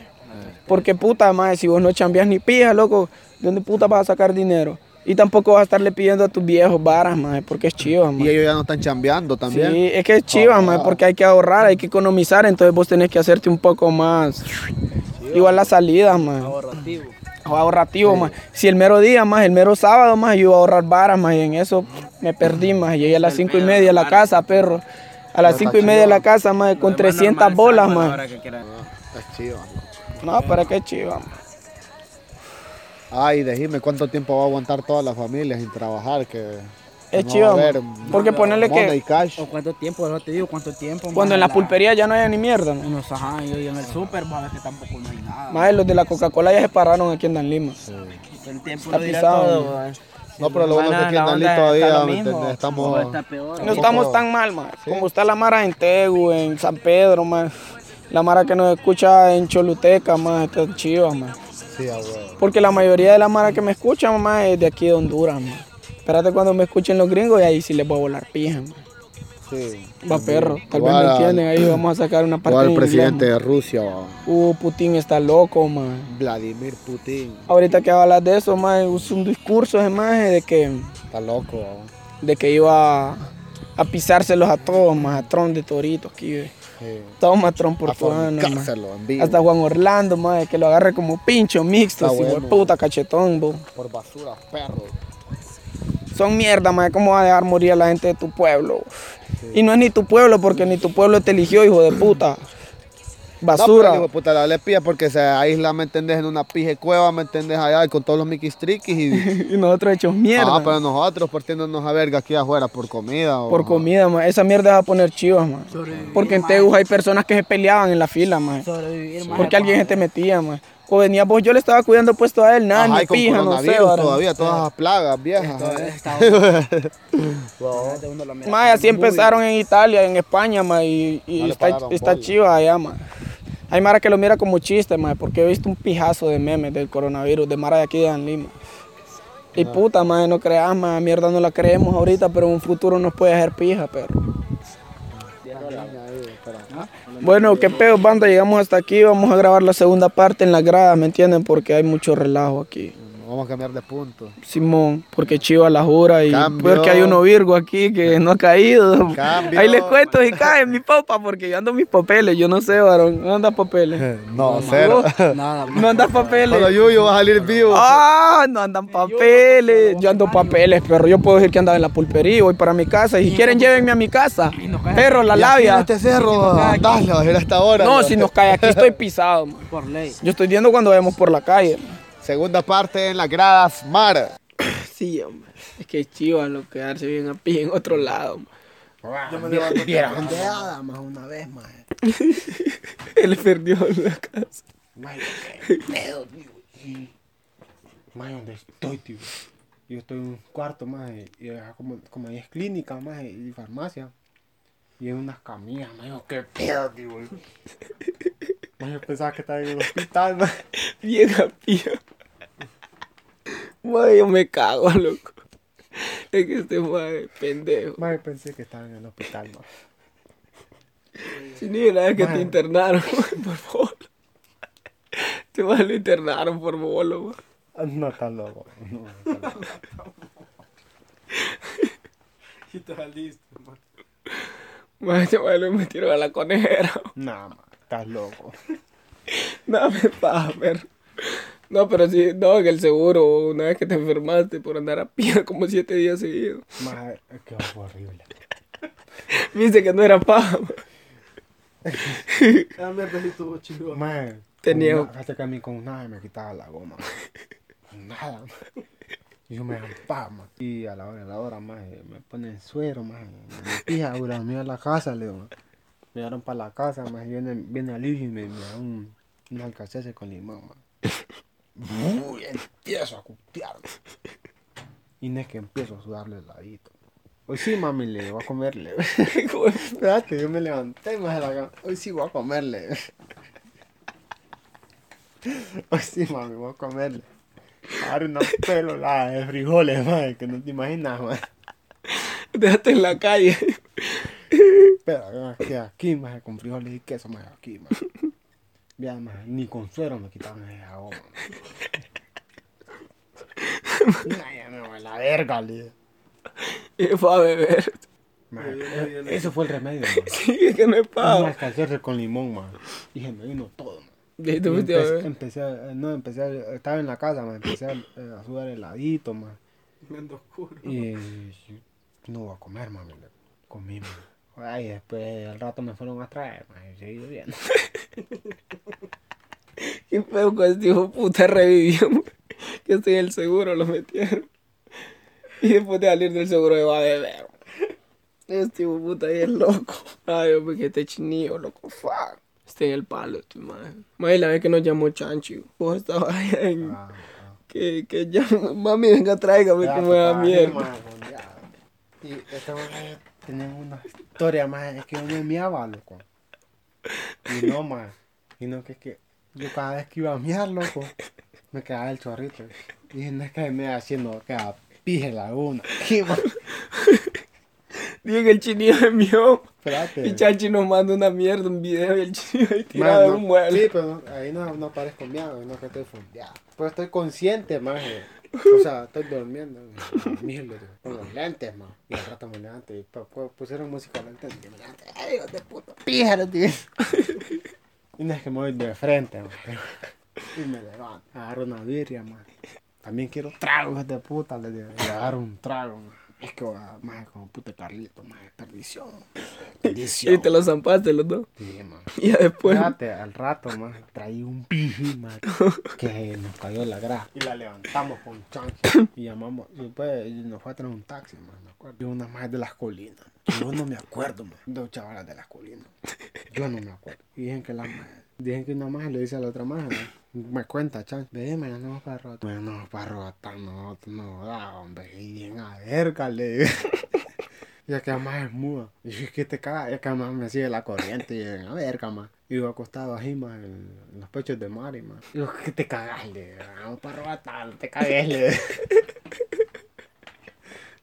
Porque puta, ma, si vos no chambeas ni pija, loco, ¿de dónde puta vas a sacar dinero? Y tampoco vas a estarle pidiendo a tus viejos varas, ma, porque es chiva, ma. Y ellos ya no están chambeando también. Sí, es que es chiva, ma, porque hay que ahorrar, hay que economizar, entonces vos tenés que hacerte un poco más. Igual las salidas, ma. Ahorrativo. O ahorrativo, ma. Si el mero día, más el mero sábado, más yo iba a ahorrar varas, más y en eso me perdí, más Llegué a las cinco y media a la casa, perro. A las cinco y media a la casa, más con 300 bolas, más. Es chiva. No, para qué chiva, ma. Ay, decime cuánto tiempo va a aguantar toda la familia sin trabajar. Que Es no a ma. Porque ponerle que cash. ¿O cuánto tiempo? Yo te digo, ¿cuánto tiempo? cuando en la pulpería ya no haya ni mierda, ma. Unos, ajá, y en el súper, maje, que tampoco no hay nada. Más los de la Coca-Cola ya se pararon aquí en Dan Lima. El tiempo Está lo dirá pisado, todo. No, pero lo bueno es que aquí en la Dalí onda todavía. Estamos- o está peor. No estamos tan mal, ma. Como está la Mara en Tegu, en San Pedro, ma. La Mara que nos escucha en Choluteca, ma, está chiva, ma. Sí. Porque la mayoría de la Mara que me escucha, mamá, es de aquí de Honduras, ma. Espérate cuando me escuchen los gringos y ahí sí les voy a volar pija, ma. Sí. Va perro, tal vez me entienden, ahí vamos a sacar una parte el presidente de Rusia, va. Uh, Putin está loco, ma. Vladimir Putin. Ahorita que hablas de eso, ma, usó un discurso ese maje de que, Está loco, va. de que iba a, pisárselos a todos, más a Tron de Toritos, aquí, ve. Sí. Más Tron por. Hasta Juan Orlando, más que lo agarre como pincho mixto, si bueno. puta cachetón, bo. Por basura, perro. Son mierda, más ¿cómo va a dejar morir a la gente de tu pueblo? Y no es ni tu pueblo, porque ni tu pueblo te eligió, hijo de puta. Basura. No, pero, puta, la le pilla porque se aísla, ¿me entendés? En una pije cueva, ¿me entendés? Allá con todos los miquistriquis y... y nosotros hechos mierda. Ah, pero nosotros partiéndonos a verga aquí afuera por comida. o- Por comida, ma. Esa mierda va a poner chivas, ma. Porque en Tegus hay personas que se peleaban en la fila, ma. Sobrevivir, maje, Porque alguien se te metía, ma. O venía vos, yo le estaba cuidando puesto a él, nada, Ajá, ni pija, no sé. todavía, todas esas plagas viejas. Mira Ma, así empezaron en Italia, en España, ma, y, y No le está, está chiva allá, ma. Hay Mara que lo mira como chiste, ma, porque he visto un pijazo de memes del coronavirus, de Mara de aquí de Lima. Y puta, ma, no creas, ma, mierda no la creemos ahorita, pero en un futuro nos puede hacer pija, perro. Bueno, qué pedo, banda, llegamos hasta aquí, vamos a grabar la segunda parte en la grada, ¿me entienden? Porque hay mucho relajo aquí. Vamos a cambiar de punto. Simón, porque Chiva la jura y Cambio. porque hay uno Virgo aquí que no ha caído. Cambio. Ahí les cuento si cae mi papá, porque yo ando mis papeles, yo no sé, varón, no andas papeles. No, cero. Nada, No andas papeles. Solo Yuyo va a salir vivo. Ah, no andan papeles. Yo ando papeles, perro. Yo puedo decir que andaba en la pulpería, voy para mi casa. Y si quieren, llévenme a mi casa. Perro, la labia. este cerro, dale, va a ir hasta ahora. No, si nos cae aquí estoy pisado. man. por ley. Yo estoy viendo cuando vemos por la calle. Segunda parte en las gradas, Mar. Sí, hombre. Es que es chiva lo quedarse bien a pie en otro lado. man. Yo me levanto vieron de hada más una vez, más. Él perdió la casa. Pedo, tío. Más donde estoy, tío. Yo estoy en un cuarto más y acá como, como ahí es clínica más y farmacia. Y hay unas camillas, más yo, qué pedo, tío. Más yo pensaba que estaba en el hospital, más. Bien a pie. Mae, yo me cago, loco. Es que este es pendejo. Más pensé que estaba en el hospital, más. Si ni una vez que te internaron, por favor. Te mae lo internaron por bolo, No está loco. No, está loco. Y estaba listo, mae. Mae, este mae lo metieron a la conejera. Nah, más, estás loco. No me paga, perro. No, pero sí, no, en el seguro, una vez que te enfermaste por andar a pie como siete días seguidos. Que fue horrible. Viste que no era paja, mae. La mierda sí estuvo chido. Más, Tenía- con na- Hasta que a mí con nada me quitaba la goma. Con nada, más. Y yo me ampaba, más. Y a la hora, a la hora, más, me ponen suero, más. Me pija, güey, me a la casa, le digo. Me llevaron para la casa, más. Viene, viene Alicia y me, me da un, un alcacelce con limón, más. Uy, empiezo a cutear. Y no es que empiezo a sudarle el ladito. Hoy sí, mami, le voy a comerle. Espérate, yo me levanté más de la cama. Hoy sí voy a comerle. Hoy sí, mami, voy a comerle. Ahora una pelolada de frijoles, madre, que no te imaginas, madre. Déjate en la calle. Pero que aquí, madre, con frijoles y queso, madre, aquí, madre. Ya, madre, ni con suero me quitaban esa goma. Nah, ya me voy a la verga, le. Y fue a beber. Madre, Eso fue el remedio, madre. Sí, es que no es Un paja. alcacelce con limón, madre. Y se me vino todo, madre. Y te Y a beber. empecé, a- no, empecé, a- estaba en la casa, me empecé a, eh, a sudar heladito, man. Y yo, no voy a comer, mami. le- Comí, man. Ay, después al rato me fueron a traer, man. Y seguí bebiendo. Qué feo con este hijo puta revivió. Que estoy en el seguro, lo metieron. Y después de salir del seguro iba a beber. Este hijo puta ahí es loco. Ay, hombre, que este chinillo, loco, fuck. Está en el palo, este madre. Madre, la vez que nos llamó Chanchi. Vos estabas allá en. Ah, Que, que ya, mami, venga, tráigame que me da mierda. Y esta una historia más, es que yo me miaba, loco. Y no más, sino que es que yo cada vez que iba a miar, loco, me quedaba el chorrito. Y no es que me haciendo que pije laguna. Dije que el chinillo me envió. Espérate. Y Chanchi nos manda una mierda, un video y el chinillo ahí tirado no, un mueble. Sí, pero no- ahí no, no parezco miado, no que estoy fondeado. Pero estoy consciente, más. O sea, estoy durmiendo. Míralo, con los lentes, man. Y al rato me levanto y pu- pu- pusieron música lenta y me levanto. ¡Ay, hijo de puta! ¡Píjaro, tío! Y no es que me voy de frente, man. Y me levanto. Agarro una birria, man. También quiero tragos de puta, le digo. Y agarro un trago, man. Es que, ah, más como puta Carlito, más perdición. Perdición. Y te lo zampaste los dos. Sí, man. Y ya después. Fíjate, al rato, más traí un man, que nos cayó la grasa. Y la levantamos con chancho. Y llamamos, y después nos fue a traer un taxi, man, me acuerdo. Y una más de las colinas. Yo no me acuerdo, man. Dos chavalas de las colinas. Yo no me acuerdo. Y dicen que la más, dicen que una más le dice a la otra más, me cuenta, chan, ve, me ganamos para rotar. Me ganamos para rotar, no, no, da, hombre, y bien a verga, le digo. Y acá más es muda. Y yo, ¿qué te cagas? Y acá más me sigue la corriente. Y yo, a ver, más. Y yo acostado ahí, más, en, los pechos de Mari, más. Y yo, ¿qué te cagas? Le vamos para robar, te cagues,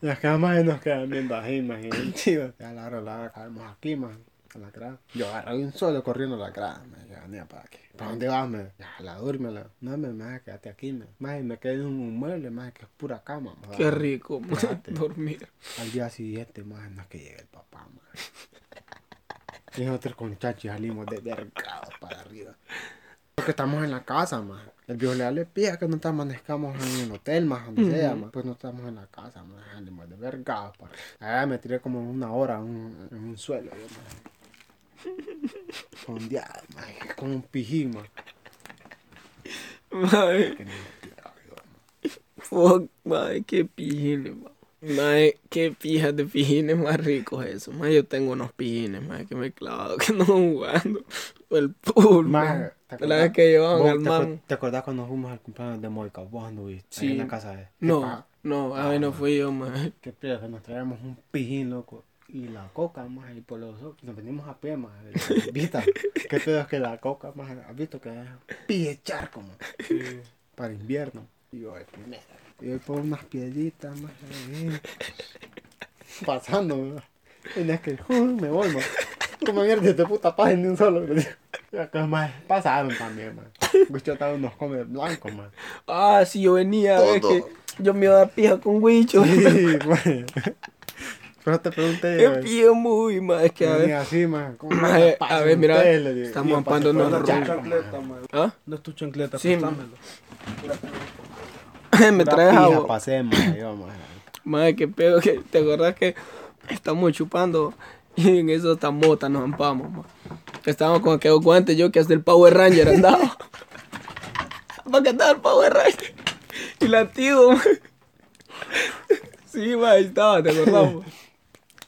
le acá más nos quedan viendo ahí, más. Y el chido. Y a la caemos aquí, más. A la grada. Yo agarré un solo corriendo a la grada. Me dije, "Venía para aquí. ¿Para dónde vas? Me ya, la dúrmela. No, me más quédate aquí. Me, más, me quedé en un mueble, más que es pura cama. ma. Qué rico, Quédate. dormir. Al día siguiente, más no es que llegue el papá, más. Y nosotros con chachi salimos de vergados para arriba. Porque estamos en la casa, más. El viejo le le pide que no te amanezcamos en el hotel, más donde sea, más. Pues no estamos en la casa, más. Salimos de vergados para Allá me tiré como una hora en un, en un suelo, yo, más. Fondeado, más. Como un pijín, más. Mae. Fuck, mae, qué pijines, mae. Mae, qué pijas de pijines más ricos eso. Mae, yo tengo unos pijines, mae, que me he clavado, que no jugando. El pool, mae. ¿te La vez que llevaban al man. ¿Te acordás cuando fuimos al cumpleaños de Moica? Vos anduviste ahí Sí. en la casa de... No, ¿Qué pa- no, a ver, no fui yo, mae. Qué pedo, que nos traíamos un pijín, loco. Y la coca, más, y por los ojos. Nos venimos a pie, más. ¿Viste? Qué pedo es que la coca, más. ¿Has visto que es pije charco, más? Para invierno. Y yo, de primera. Y yo por unas piedritas, más. ahí, Pasando, ¿verdad? Y no es que, "Uh, me voy, más. Como mierda de puta paz ni un solo. Acá, más, pasaron también, más. Gusto estaba unos comer blancos, más. Ah, sí, yo venía a ver Todo. que yo me iba a dar pija con Wicho. Sí, güey. Pero te pregunté. Güey. pija muy, es que a ver. Así, más. ¿cómo Mae, me a ver, mira, estamos yo ampando roncos. chancleta, ¿Ah? No es tu chancleta, Sí, me traes pija agua. pasé, yo. Madre, qué pedo que te acordás que estamos chupando y en eso hasta mota nos ampamos, ma. Estábamos con aquellos guantes yo que hasta el Power Ranger andaba. ¿Para qué estaba el Power Ranger? Y la tío, ma. Sí, ma, ahí estaba, te acordamos.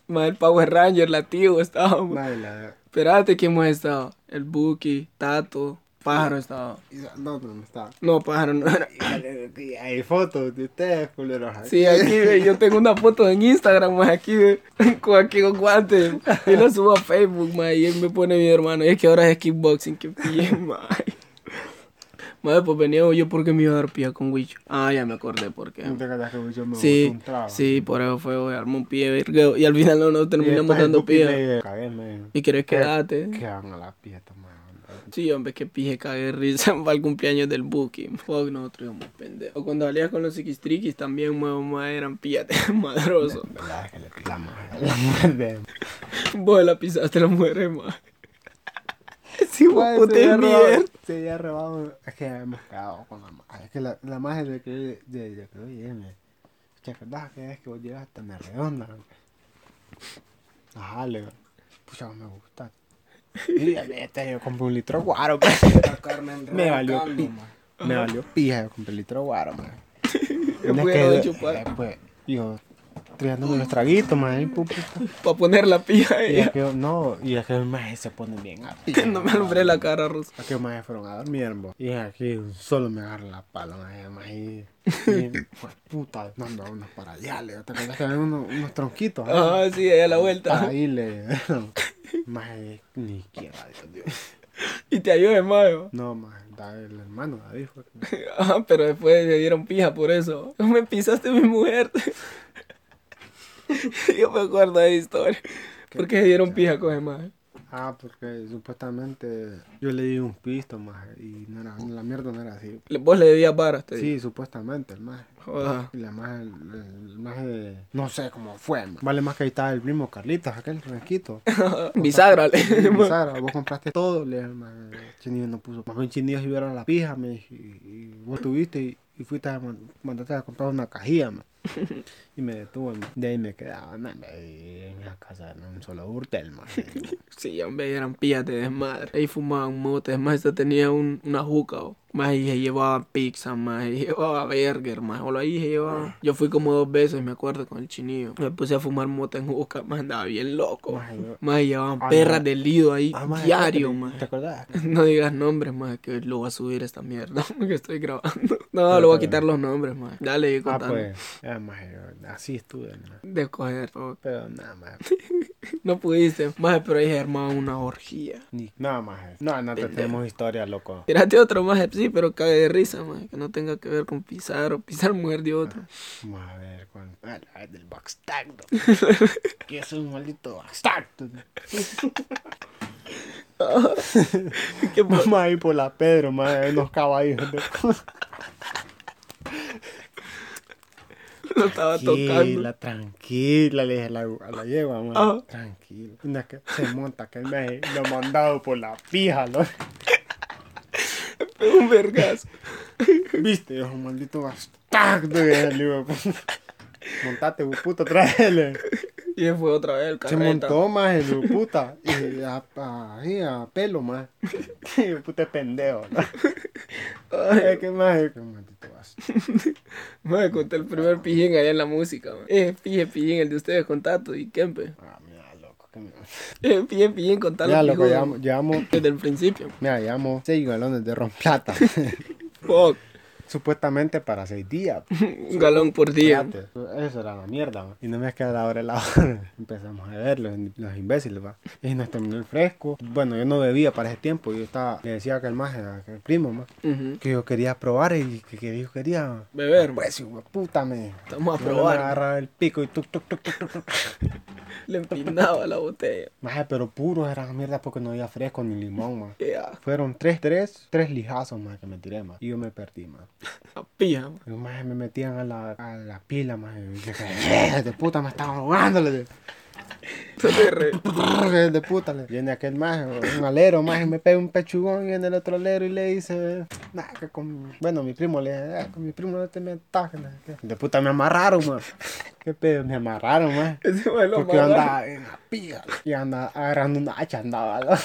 Ma, el Power Ranger, la tío estaba, ma. Mae, la- Espérate, ¿quién hemos estado? El Buki, Tato, Pájaro estaba. No, no, no está. No, Pájaro no era. Y Hay fotos de ustedes, culeros. Sí, aquí ve, yo tengo una foto en Instagram, más aquí ve, con aquí con guantes. Y lo subo a Facebook, ma, y él me pone mi hermano. Y es que ahora es kickboxing, que pille, ma. Madre, pues venía yo porque me iba a dar pie con Wicho. Ah, ya me acordé por qué. ¿No te que yo me Sí, un trago? sí, por eso fue, güey, armó un pie, y al final no nos Y terminamos dando pie. me- ¿Y querés que- quedarte? Que hagan a la pieta, mae. Sí, hombre, que pije cagué risa para el cumpleaños del Buki. Fuck, nosotros íbamos pendejos. O cuando salía con los psiquistriquis también, mamá, eran píllate madrosos. Verdad que le pisamos la mujer de... Vos la pisaste la mujer, ma. Sí, había robado- mierda. Se había robado. Es que hemos quedado con la magia. Es que la, la magia de que. De, que, oye, me. ¿Te acordás que es que vos llegaste a la redonda? Ajá, le Pucha, me gusta. Y vete, yo compré un litro de guaro, pues. Me valió pi- Me valió pija, yo compré un litro de guaro, man. Yo No que- a chupar. eh, pues, yo, tirándome los traguitos, man. Para poner la pija a Y ella. es que, no, y es que los majes se ponen bien a Que no me alumbré la cara, Rosa. a que más fueron a dormir, bo. Y aquí solo me agarra la pala, más y, pues puta, no, unos para allá, le ¿te acuerdas que había unos, unos tronquitos? ahí? Ah, sí, ahí a la vuelta. Ahí le, más ni quiera, Dios, Dios. Y te ayudé, mayo. No, da el hermano David fue que- Ah, pero después le dieron pija por eso. Me pisaste mi mujer. Yo me acuerdo de la historia. ¿Por qué se dieron pija con el maje? Ah, porque supuestamente yo le di un pisto, más, y no era, la mierda no era así. Vos le debías varas, te Sí, digo. supuestamente, el más. Joda. Y la más, el, el más, no sé cómo fue, ma. Vale más que ahí estaba el primo Carlitos, aquel fresquito. Bisagra, le- Bisagra, vos compraste todo, le dije, ma, Chinillo no puso. Más bien Chinillo si hubiera la pija, me dije, y, y vos tuviste y, y fuiste a man- mandaste a comprar una cajilla, ma. Y me detuvo, ma. De ahí me quedaba, ma, y en la casa en un solo burtel, ma. Sí, hombre, eran pillas de desmadre. Ahí fumaban motes. Más, tenía un, una juca. o. Más, y se llevaba pizza, más, y llevaba burger, más. O ahí se llevaba. Yo fui como dos veces, me acuerdo, con el chinillo. Me puse a fumar mota en juca, más, andaba bien loco. Yo- Más, llevaban Ah, perras de lido ahí, Ah, ma, diario, ¿te- más. ¿Te acordás? No digas nombres, más, que lo voy a subir esta mierda que estoy grabando. No, le voy a quitar los nombres, más. Dale, Ah, contando. pues, ma, yo- así estuve, ma. De coger. oh. Pero nada más. No pudiste. Más, pero ahí se armaba una orgía. Nada más. No, no te tenemos historia, loco. Tírate otro más, sí, Sí, pero cague de risa, maje, que no tenga que ver con pisar o pisar mujer de otro. Vamos a ver, con ah, la del backstag. que es un maldito backstag. Vamos a ir por la Pedro, más unos caballos. Lo estaba tocando. Tranquila, tranquila, le dije a la, a la yegua, man. Tranquila. Una que se monta, que me lo mandado por la pija, ¿no? un vergazo. Viste, un maldito bastardo. Montate, puta, tráele. Y él fue otra vez el Se carreta. montó más el puta. Y a, a, ahí, a pelo más. Y puta pendejo, ¿no? Ay, qué más. Qué maldito bastardo. Me conté el primer pijín allá en la música, man. Eh, pije pijín, el de ustedes con Tato y Kempe. Ah, mira, loco. Que me... Eh, pije pijín con Tato. Ya, loco, llevamos, llevamos, Desde el principio. mira, llevamos seis galones de ron plata. Fuck. Supuestamente para seis días. Un galón por día. Espérate, Eso era la mierda. Y no me queda la hora de la hora. Empezamos a ver los, los imbéciles, va. Y nos terminó el fresco. Bueno, yo no bebía para ese tiempo. Yo estaba, le decía que el más, que el primo, más, Ujú. que yo quería probar y que, que yo quería Beber. Pues, hijo puta, me. Estamos a Yo probar. Me agarraba el pico y tuc, tuc, tuc. Le empinaba la botella. Maje, pero puros eran mierda porque no había fresco ni limón. Qué asco. Fueron tres, tres, tres lijazos, más que me tiré, más. Y yo me perdí, más. A pija, más me metían a la, a la pila, más. De puta, me estaban ahogándole. De, puta, le. Viene aquel más, un alero, más, y me pega un pechugón y viene el otro alero y le dice, nah, que con, bueno, mi primo le dice, "Ah, con mi primo no te metas. que no sé qué". De puta me amarraron, más. ¿Qué pedo? Me amarraron, más. Porque yo andaba en la pilla y andaba agarrando una hacha, andaba, ¿no?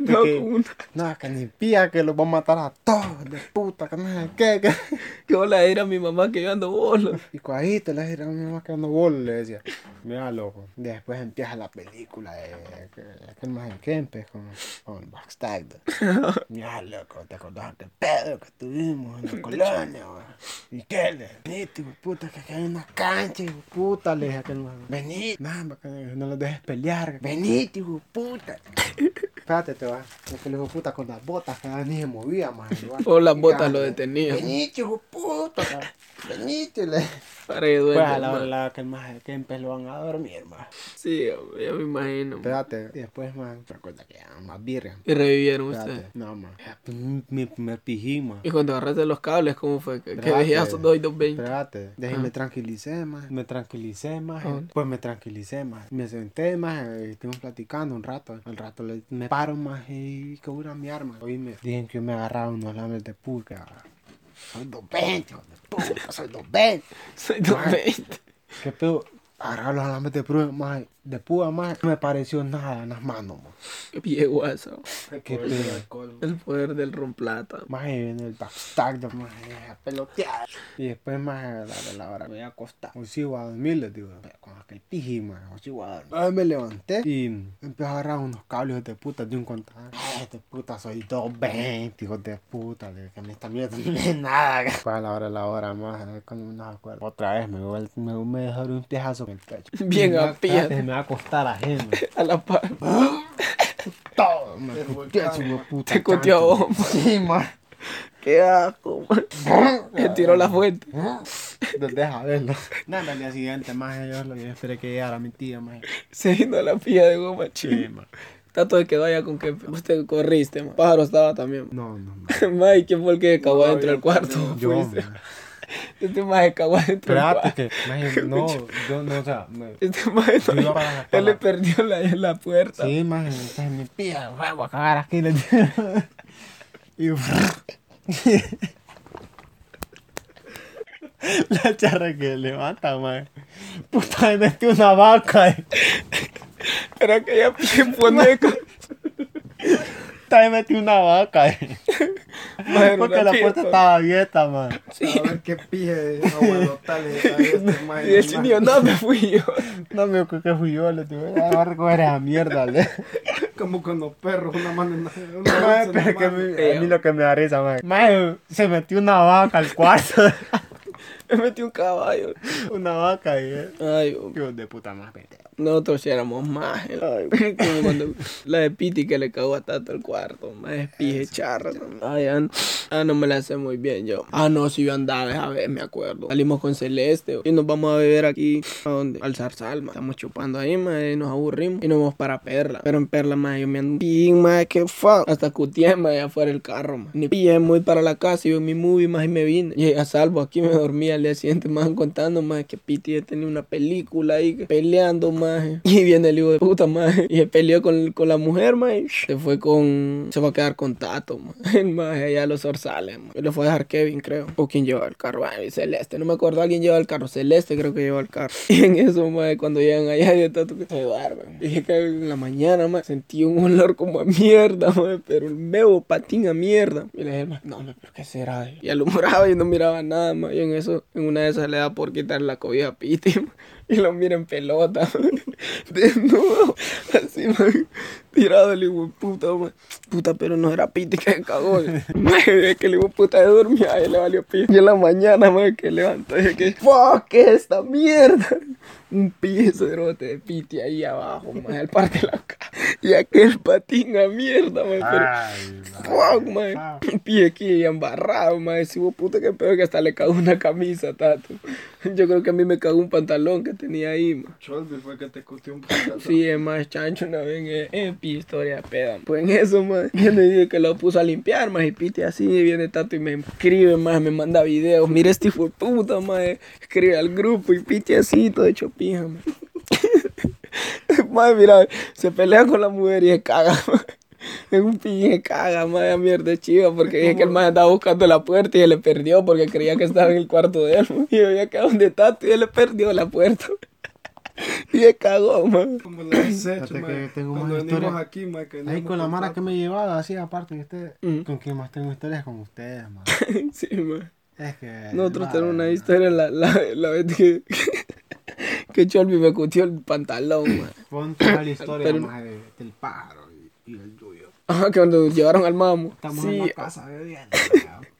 No, Que- una- no, que ni pilla, que los va a matar a todos, de puta, que no sé qué, que... Que hola era mi mamá que yo ando bolo. Y cuadrito le decía a mi mamá que ando bolo, le decía. Mira, loco. Después empieza la película de que- aquel más en Kempes con, con Backstag. Mira, loco, te acordás del pedo que tuvimos en la colonia, güey? ¿Y qué le? De puta, que aquí hay una cancha, hijo puta, le dije a aquel. Venite, nada, que no los dejes pelear. Venite, hijo puta. Espérate, te vas. Porque el hijo puta con las botas que ni se movía, más. O las botas lo detenían. Venite, hijo puta. Venite, le. Para que duerma, Pues a la hora que el más que empezó lo van a dormir, más. Sí, ya me imagino. man. Espérate, y después, man, recuerda que ya más birria. Y revivieron Espérate, ustedes. no, man. Pues, primer pijín, man. Y cuando agarraste los cables, ¿cómo fue? Que, Espérate. esos 2 y 220. Espérate, de ahí me Ah. tranquilicé, más. Me tranquilicé, más. Ah. Pues me tranquilicé, más. Me senté, más. Estuvimos platicando un rato. Al rato le, me paro, más. Y que una mi arma. Hoy me dijeron que me agarraba unos lames de pulga. Soy 220, hijo de puta, soy 220. Soy 220. ¿Qué pedo? Agarrar los alambres de prueba, más. De púa, más. No me pareció nada en las manos, man. Qué viejo eso. ¿Qué pedo? El poder del ron plata. Más en el backstag, más a pelotear. Y después más a la de la hora me voy a acostar. Hoy sí voy a dormir, les digo. Con aquel piji, más. Hoy sí voy a dormir. Ahí me levanté y empecé a agarrar unos cables de puta de un contador. Ay, de puta, soy 220, hijos de puta. De que en esta mierda no es nada. Fue a la hora de la hora, más. Cuando me acuerdo. Otra vez me, me, me dejó un piejazo en el pecho. Bien a pie. Me a acostar ajeno. A la par. Todo. Me puta. Te coteó a tanto. vos. Sí, más. Qué asco, man. Se tiró la fuente. No deja verlo. Nada, al día siguiente, más yo lo yo esperé que llegara mi tía, más. Se vino a la pilla de goma Sí, man. Tato de que vaya con que usted corriste, man. Pájaro estaba también. No, no, no. Ma, ¿y quién fue el que cagó adentro del cuarto? Yo, Fuiste. man. Este maje cagó adentro del Espérate que, maje, no, yo no, o sea, me- Este maje no- iba para- él le la- perdió la, la puerta. sí, más esta es mi pía, voy a cagar aquí, digo. Y la charra que levanta, man. Puta, me metió una vaca. eh. Era que ella pie poneco. Puta, me metió una vaca. eh. Maje, Porque la puerta estaba abierta, man. A ver qué pije de abuelotales está este, man. Y el chinillo, no, me fui yo. No me acuerdo que fui yo, le digo, "Ah, a recoger esa mierda, le. Como con los perros, una mano en en pero la que me- a mí lo que me da risa, mae. Mae, se metió una vaca al cuarto. Me metí un caballo. una vaca y eh. Ay, hombre. Hijo de puta más pendejo. Nosotros éramos más. Como cuando la de Piti que le cagó a Tato el cuarto. Más espije charra. Ay, ah, no me la sé muy bien yo. Ah, no, si yo andaba esa vez, me acuerdo. Salimos con Celeste y nos vamos a beber aquí. ¿A dónde? Al Zarzal, ma. Estamos chupando ahí, ma, y nos aburrimos. Y nos vamos para Perla. Pero en Perla, ma, yo me ando bien, ma, que fuck. Hasta Cutié, ma, allá afuera el carro, ma. Ni pillé, muy para la casa y yo en mi movie, ma, y me vine. Y a salvo, aquí me dormí al día siguiente, más contando, ma, que Piti tenía una película ahí que- peleando, ma. Y viene el hijo de puta, ma. Y se peleó con, con la mujer, ma. Y se fue con. Se va a quedar con Tato, ma. El ma, allá a los orzales, ma. Y lo fue a dejar Kevin, creo. O quien llevaba el carro. Ay, Celeste, no me acuerdo. Alguien lleva el carro. Celeste, creo que lleva el carro. Y en eso, ma, cuando llegan allá, de Tato que se duermen. Dije que en la mañana, ma, sentí un olor como a mierda, ma. Pero el medio patín a mierda. Y le dije, ma, no, ma, pero ¿qué será? Y alumbraba y no miraba nada, ma. Y en eso, en una de esas le da por quitar la cobija a Piti, ma. Y lo mira en pelota, desnudo, así, man, tirado el hijo de puta, man. Puta, pero no era Piti que cagó. Es que el hijo de puta dormía y le valió Piti. Y en la mañana, man, que levantó y dije que, fuck, ¿qué es esta mierda? Un piso de rote de Piti ahí abajo, man, al parte de la casa. Y aquel patín a mierda, man, pero, fuck, man. Un pie aquí embarrado, man. Ese hijo puta que peor que hasta le cagó una camisa, tato. Yo creo que a mí me cagó un pantalón que tenía ahí, man. Cholby fue que te costó un pantalón. Sí, es más chancho una vez en pi historia peda. Pues en eso, man, viene y dice que lo puso a limpiar, más y pite así, viene Tato y me escribe, más, me manda videos. Mira este de puta, más, escribe al grupo y pite así, todo hecho pija. Más, mira, se pelea con la mujer y se caga, man. Es un pin se caga, madre mierda chiva, porque dije que el man andaba buscando la puerta y se le perdió porque creía que estaba en el cuarto de él. Y yo había quedado donde Tato y él le perdió la puerta. Y se cagó, man. Como la desecho, Fíjate ma. que tengo Cuando más venimos aquí, ma, que Ahí con la mara que me he llevado, así aparte que usted, Mm. con quien más tengo historias con ustedes, man. Sí, man. Es que. Nosotros tenemos una historia la, la, la vez que, que Cholby me cutió el pantalón, man. Ponte la historia Pero- más de- del pájaro y, y el tuyo. Ajá, que cuando llevaron al mamo. Estamos sí, en la casa bebiendo,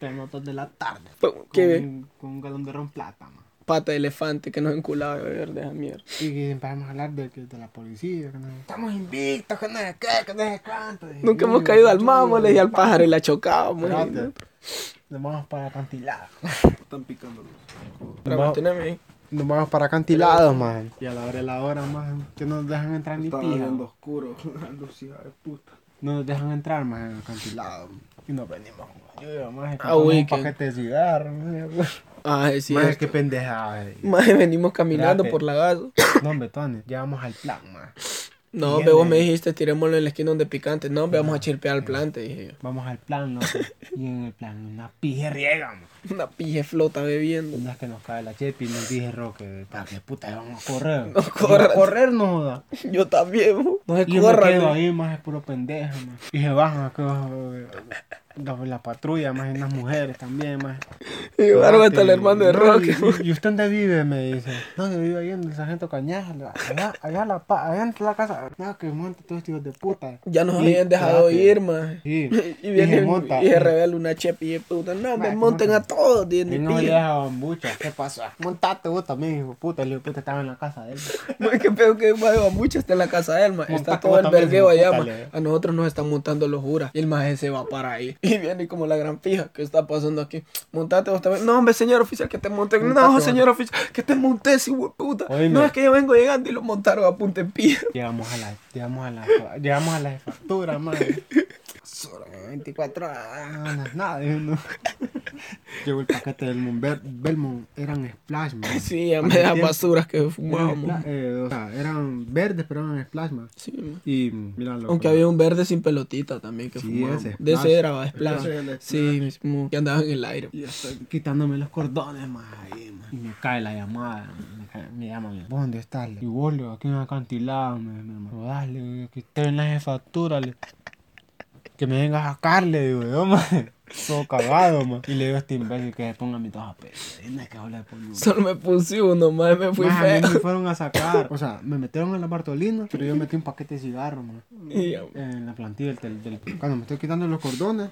tenemos dos de la tarde. ¿Qué ve? Con, con un galón de ron plata, man. Pata de elefante que nos enculaba de beber de esa mierda. Y que empezamos a hablar de, que- de la policía, que nos- estamos invictos, que no sé qué, que no sé cuánto. Y- Nunca y- hemos caído al mamo, le di al pájaro y la chocábamos. Nos vamos para acantilados. Están picando. Pero Nos vamos para acantilados, man. Y a la hora de la hora, man, que no nos dejan entrar ni pija. viendo oscuro. Hija de puta. No nos dejan entrar, man, en acantilados. Y nos venimos. Yo, man, Ah, un que- paquete de cigarros, man. Ah, es cierto. qué pendejada. eh. Maje, venimos caminando Espérate. por la gas. No, betones, ya vamos al plan, man. No, vos eh. me dijiste, tirémoslo en la esquina donde picante. No, vamos a chirpear al plante, dije yo. Vamos al plan, no Y en el plan, una pija riega, man. Una pije flota bebiendo. Una que nos cae la chepi y nos dije, Roque, para que puta, vamos a correr. No corra. a correr no joda. Yo también, bo. no se Y yo me corran. quedo eh. ahí, más es puro pendejo. Y se bajan acá, eh, la, la patrulla, más unas mujeres también, más. Y llevaron hasta el hermano de Roque. Y, y usted dónde vive? Me dice. No, yo vivo ahí en el sargento Cañaja, allá, allá, la, pa- allá en la casa. No, que monte todos estos hijos de puta. Ya nos habían dejado ir, más. Sí. Y viene monta. y se revela una chepi y puta. No, me monten a todos, Y no le dejaban mucho. ¿Qué pasó? Montate vos también, hijo de puta. El hijo de puta estaba en la casa de él. No, es que peor que mucho está en la casa de él, ma. Está todo el vergueo de allá, puta, ma. le- A nosotros nos están montando los juras. Y el maje se va para ahí. Y viene como la gran pija. ¿Qué está pasando aquí? Montate vos también. No, hombre, señor oficial, que te monte. Montate No, señor oficial, que te montes, hijo de puta. Oíme. No, es que yo vengo llegando y lo montaron a punta en pija. Llegamos a la, llegamos a la, llegamos a la factura, madre. 24 horas, nada, yo no. Llegó el paquete del Belmont, Belmont, eran splash, man. Sí, ya Para me el da tiempo, basuras que fumábamos. spla- eh, o sea, eran verdes, pero eran splash, man. Sí, ma. Y mira lo Aunque había un verde sin pelotita también que Sí, fumábamos. ese De ese era, splash. Sí, mismo, que andaba en el aire. Y estoy quitándome los cordones, más ahí, man. Y me cae la llamada, man. me, ¿vos dónde estás? le? Y vos, le aquí en el acantilado, me, me, me dale, que esté en la jefatura, le. Que me venga a sacarle, digo yo, man. Todo cagado, man. Y le digo a este imbécil que se ponga mis dos que habla uno. Solo me puse uno, más me fui Más, a mí feo. me fueron a sacar. O sea, me metieron en la Bartolina, pero yo metí un paquete de cigarros, man. Y En la plantilla del, del, Cuando me estoy quitando los cordones,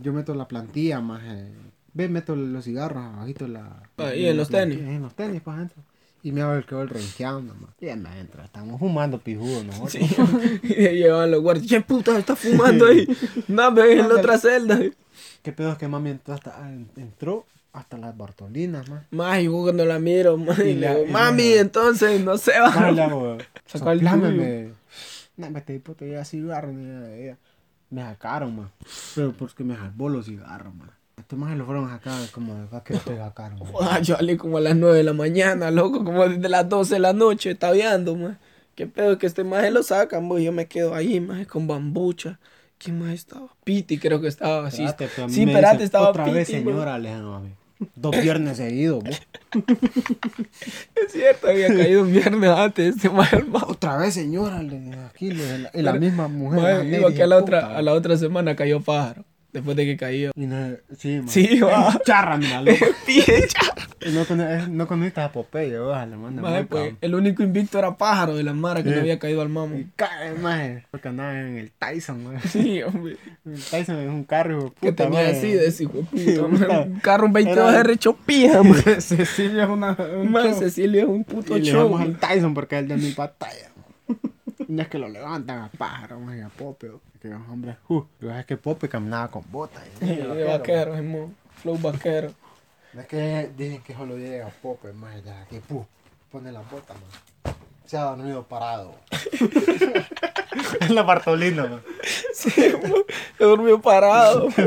yo meto la plantilla, más. Eh, ve, meto los cigarros abajito la. Ahí, en la los tenis. En los tenis, pues, adentro. Y me hago el que voy renqueando, man. Y me entra, estamos fumando pijudo nosotros. Sí, y llevan los guardias. ¿Qué puta está fumando ahí? No, ve en la otra celda. ¿Qué pedo es que mami entró hasta, entró hasta las Bartolinas, man? Más, y yo cuando la miro, man, y Y le digo, y mami, la- entonces no se va. Más hago, Sacó el soplame, tuyo. me... No, me estoy puto ya cigarro, ni nada de ella. Me sacaron, man. Pero porque me salvó los cigarros, man. Estos más lo fueron a sacar como de que sacaron, man. Ah, yo salí como a las 9 de la mañana, loco, como desde las 12 de la noche, tabeando, man. ¿Qué pedo que este maje lo sacan, boy? Yo me quedo ahí, maje, con bambucha. ¿Quién más estaba? Piti creo que estaba así. Sí, espérate, estaba Otra vez, Piti, señora, le dijeron a mí. Dos viernes seguidos. Es cierto, había caído un viernes antes maje. hermano. Otra vez, señora, le dije, aquí, la- y la misma mujer. La digo que a la, otra, a la otra semana cayó pájaro. Después de que cayó. Y no, sí, man. Sí, va. Charra, mira, loco. Pie, charra. Y no, no conociste a Popeye, le manda Maje, pues, el único invicto era pájaro de la mara que Sí. no había caído al mamo. Y cae, maje. Porque andaba en el Tyson, man. Sí, hombre. El Tyson es un carro, hijo de Que tenía maje. así de ese de Sí. Un carro, un 22 Era- R chopía, man. Cecilia es una. un. Cecilia es un puto Y show. damos al Tyson porque es el de mi batalla. No es que lo levantan a pájaro, y a Pope. Que los hombres, uh, es que Pope caminaba con botas. Sí, de vaquero, hermano. Flow vaquero. No es que dicen que solo llega Pope, más ya que pu, pone la bota, man. Se ha dormido parado. en la Bartolina, man. Sí, man. Se durmió parado.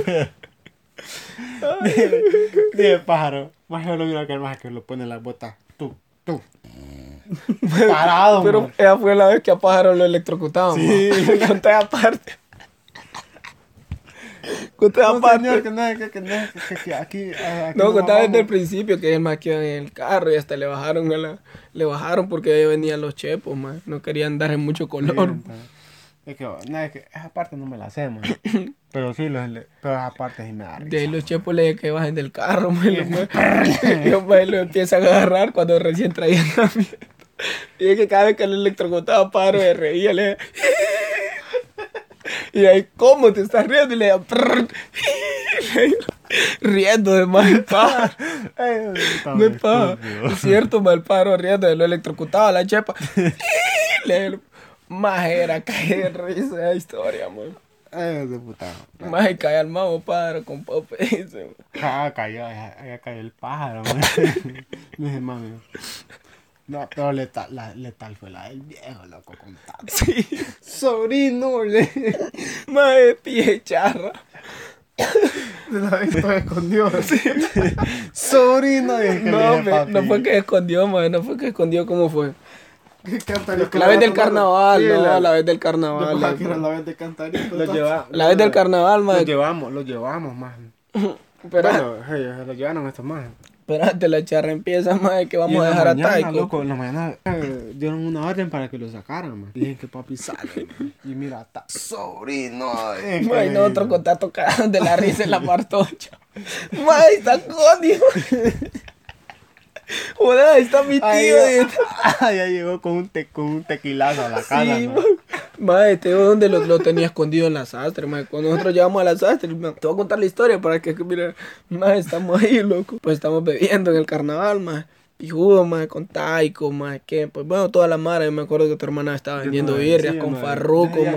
Dije pájaro. Más yo lo miro que el más que lo pone en la bota. Tú. Parado, Pero man. esa fue la vez que a pájaro lo electrocutaban. Sí. Conté aparte. Conté No, aparte. señor, que no, que, que no, que, que aquí, a- aquí No, nos contaba desde el principio que el más en el carro y hasta le bajaron a la, le bajaron porque ahí venían los chepos, man. No querían dar en mucho color. Es que, no, es que esa parte no me la man. Pero sí, los, pero esa parte sí me da risa. De ahí los chepos le que bajen del carro, man. Los ma- y los ma lo empiezan a agarrar cuando recién traían la mierda. Y es que cada vez que le electrocutaba paro de reía, le Y ahí, ¿cómo te estás riendo? Y le riendo de mal pájaro. No es. Es cierto, mal paro riendo, lo electrocutaba la chepa. Le- Más era caer de risa esa historia, man. Ay, de puta. Más cae al mamo, padre, con Pope. dice, man. Ah, cayó, ya, cayó el pájaro, man. Me dije, mami. No, pero letal, la, letal fue la del viejo, loco, con tato. Sí. Sobrino, le. Mae, pie charra. Se la visto escondió. Sobrino, que le No, me- no fue que escondió, mae, no fue que escondió, ¿cómo fue? La vez del carnaval, Sí, no, la vez del carnaval. que era la vez de cantarito. Lo lleva- la vez del carnaval, mae. Lo llevamos, lo llevamos, más. Pero, Bueno, hey, lo llevaron estos más. espérate, la charra empieza, mae, que vamos a dejar a Taiko. Loco, en la mañana eh, dieron una orden para que lo sacaran, man. Dije que papi sale, man. Y mira, está sobrino. eh, Mae, que- nosotros con Tato cagados de la risa en la partocha. Mae, está Connie. Joder, ahí está mi tío. Ahí, y- ah, ya llegó con un, te, con un tequilazo a la casa. Sí, man. man. Mae, te digo dónde lo, lo tenía escondido en la sastre, mae. Cuando nosotros llegamos a la sastre, mae, te voy a contar la historia para que, mira, mae, estamos ahí, loco. Pues estamos bebiendo en el carnaval, mae. Pijudo, mae, con Taiko, mae, que, pues bueno, toda la mara, yo me acuerdo que tu hermana estaba vendiendo no birrias sí, con no farruco, Yo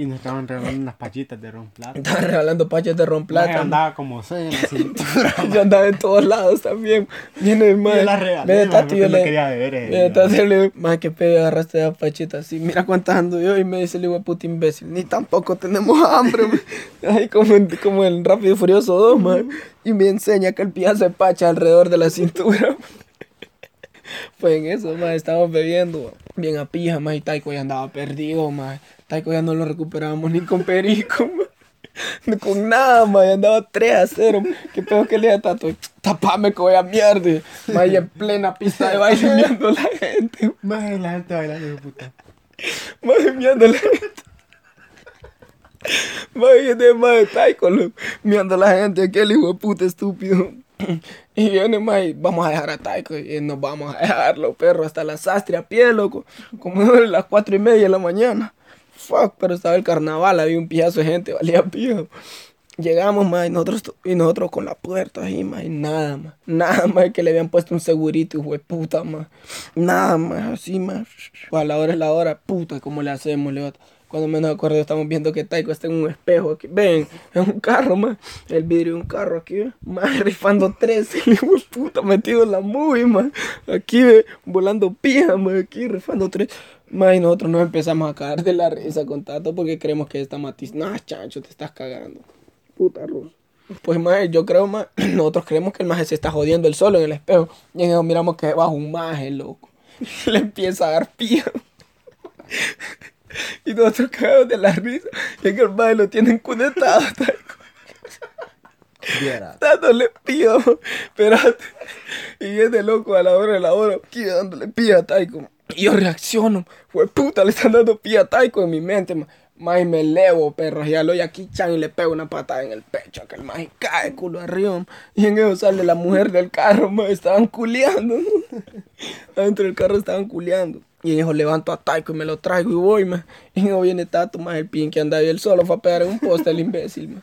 Y nos estaban regalando unas pachitas de ron plata. Estaban regalando pachas de ron Plata, plata. andaba como seis en la cintura. Yo andaba en todos lados también. Viene, mae. Yo la regalé, porque yo le- quería beber, eh, yo. Yo le digo, mae, qué pedo agarraste la pachita así. Mira cuántas ando yo. Y me dice el hijo puta imbécil. Ni tampoco tenemos hambre. Ahí como en, como en Rápido y Furioso 2, mae. Y me enseña que el piazo de pacha alrededor de la cintura. Pues en eso, mae, estábamos bebiendo. Bien a pija, mae. Y Taiko ya andaba perdido, mae. Taiko ya no lo recuperábamos ni con perico, mae. Ni con nada, mae, andaba 3 a 0. Qué peor que le dije a Tato, tapame que voy a mierda. Mae, en plena pista de baile viendo la gente. Más la gente bailando de puta. Mae, viendo la gente. Mae, de mae, Taiko, lo- mirando la gente, aquel hijo de puta estúpido. Y viene, mae, vamos a dejar a Taiko y nos vamos a dejarlo, perro, hasta la sastre a pie, loco. Como las cuatro y media de la mañana. Fuck, pero estaba el carnaval, había un piazo de gente, valía pija. Llegamos, más y nosotros, y nosotros con la puerta ahí, y nada, más. Nada más que le habían puesto un segurito, hijo de puta, más. Nada más, así, más. A la hora es la hora, puta, ¿cómo le hacemos, le Cuando menos acuerdo estamos viendo que Taiko está en un espejo aquí. Ven, es un carro, más. El vidrio de un carro aquí, más rifando tres, hijo puta, metido en la movie, más. Aquí, ¿ve? volando pija, más. Aquí rifando tres. Más y nosotros nos empezamos a cagar de la risa con Tato porque creemos que está matiz. No, chancho, te estás cagando. Puta ruso. Pues más, yo creo más, nosotros creemos que el maje se está jodiendo el solo en el espejo. Y en eso miramos que bajo un maje, loco. Le empieza a dar pía. Y nosotros cagamos de la risa. Y es que el maje lo tienen cunetado. dándole pío, espérate. Y viene loco a la hora de la hora, dándole pía a Taiko. Y yo reacciono, fue puta, le están dando pía a Taiko en mi mente, ma. Ma, y me elevo, perro, y lo aquí chan y le pego una patada en el pecho, que el maje cae culo arriba, y en eso sale la mujer del carro, ma, estaban culeando, adentro del carro estaban culeando. Y eso levanto a Taiko y me lo traigo y voy, ma. Y eso viene Tato, más el pin que andaba y él solo fue a pegar en un poste el imbécil, ma.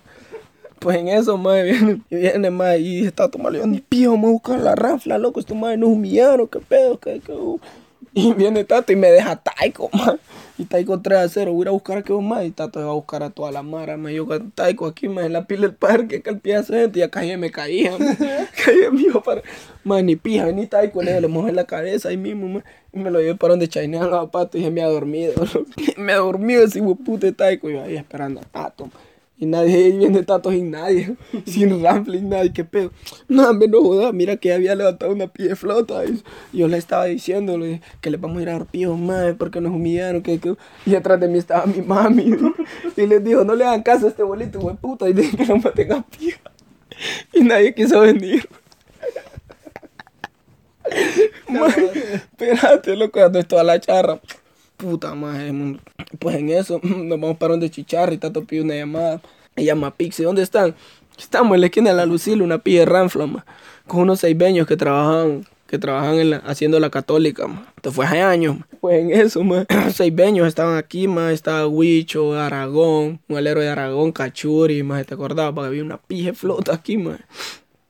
Pues en eso, madre, viene, y viene, madre, y está tomando, ni pío, vamos a buscar la rafla, loco, estos madre nos humillaron, qué pedo, qué, qué, uh. Y viene Tato y me deja Taiko, man. Y Taiko 3 a 0. Voy a ir a buscar a que más. Y Tato va a buscar a toda la mara. Yo con Taiko aquí, man, en la pila del parque, que el pie hace gente. Y acá ya me caía, caía mío para. Man, ni pija, ni Taiko, le, le mojé la cabeza ahí mismo, man. Y me lo llevé para donde chainean los zapatos y ya me ha dormido. me ha dormido ese puto Taiko. Y yo ahí esperando a Tato. Y nadie ahí viene tatos sin nadie, sin rample, sin nadie, qué pedo. No, me no jodas, mira que había levantado una pie de flota. Y yo le estaba diciendo que le vamos a ir a dar pío, madre, porque nos humillaron. Que, que- Y atrás de mí estaba mi mami. Y les dijo, no le hagan caso a este bolito, güey, puta. Y dije que no me tenga pío. Y nadie quiso venir. Madre, Espérate, loco, cuando toda la charra. Puta madre. Pues en eso, nos vamos para donde Chicharra y Tato pide una llamada. Y llama Pixie, ¿dónde están? Estamos en la esquina de la Lucila, una pilla de ranfla, con unos seibeños que trabajan, que trabajan en la, haciendo la católica, ma. Esto fue hace años. Pues en eso, ma, seibeños estaban aquí, ma, estaba Huicho, Aragón, un alero de Aragón, Cachuri, ma, ¿te acordabas? Porque había una pija flota aquí, ma.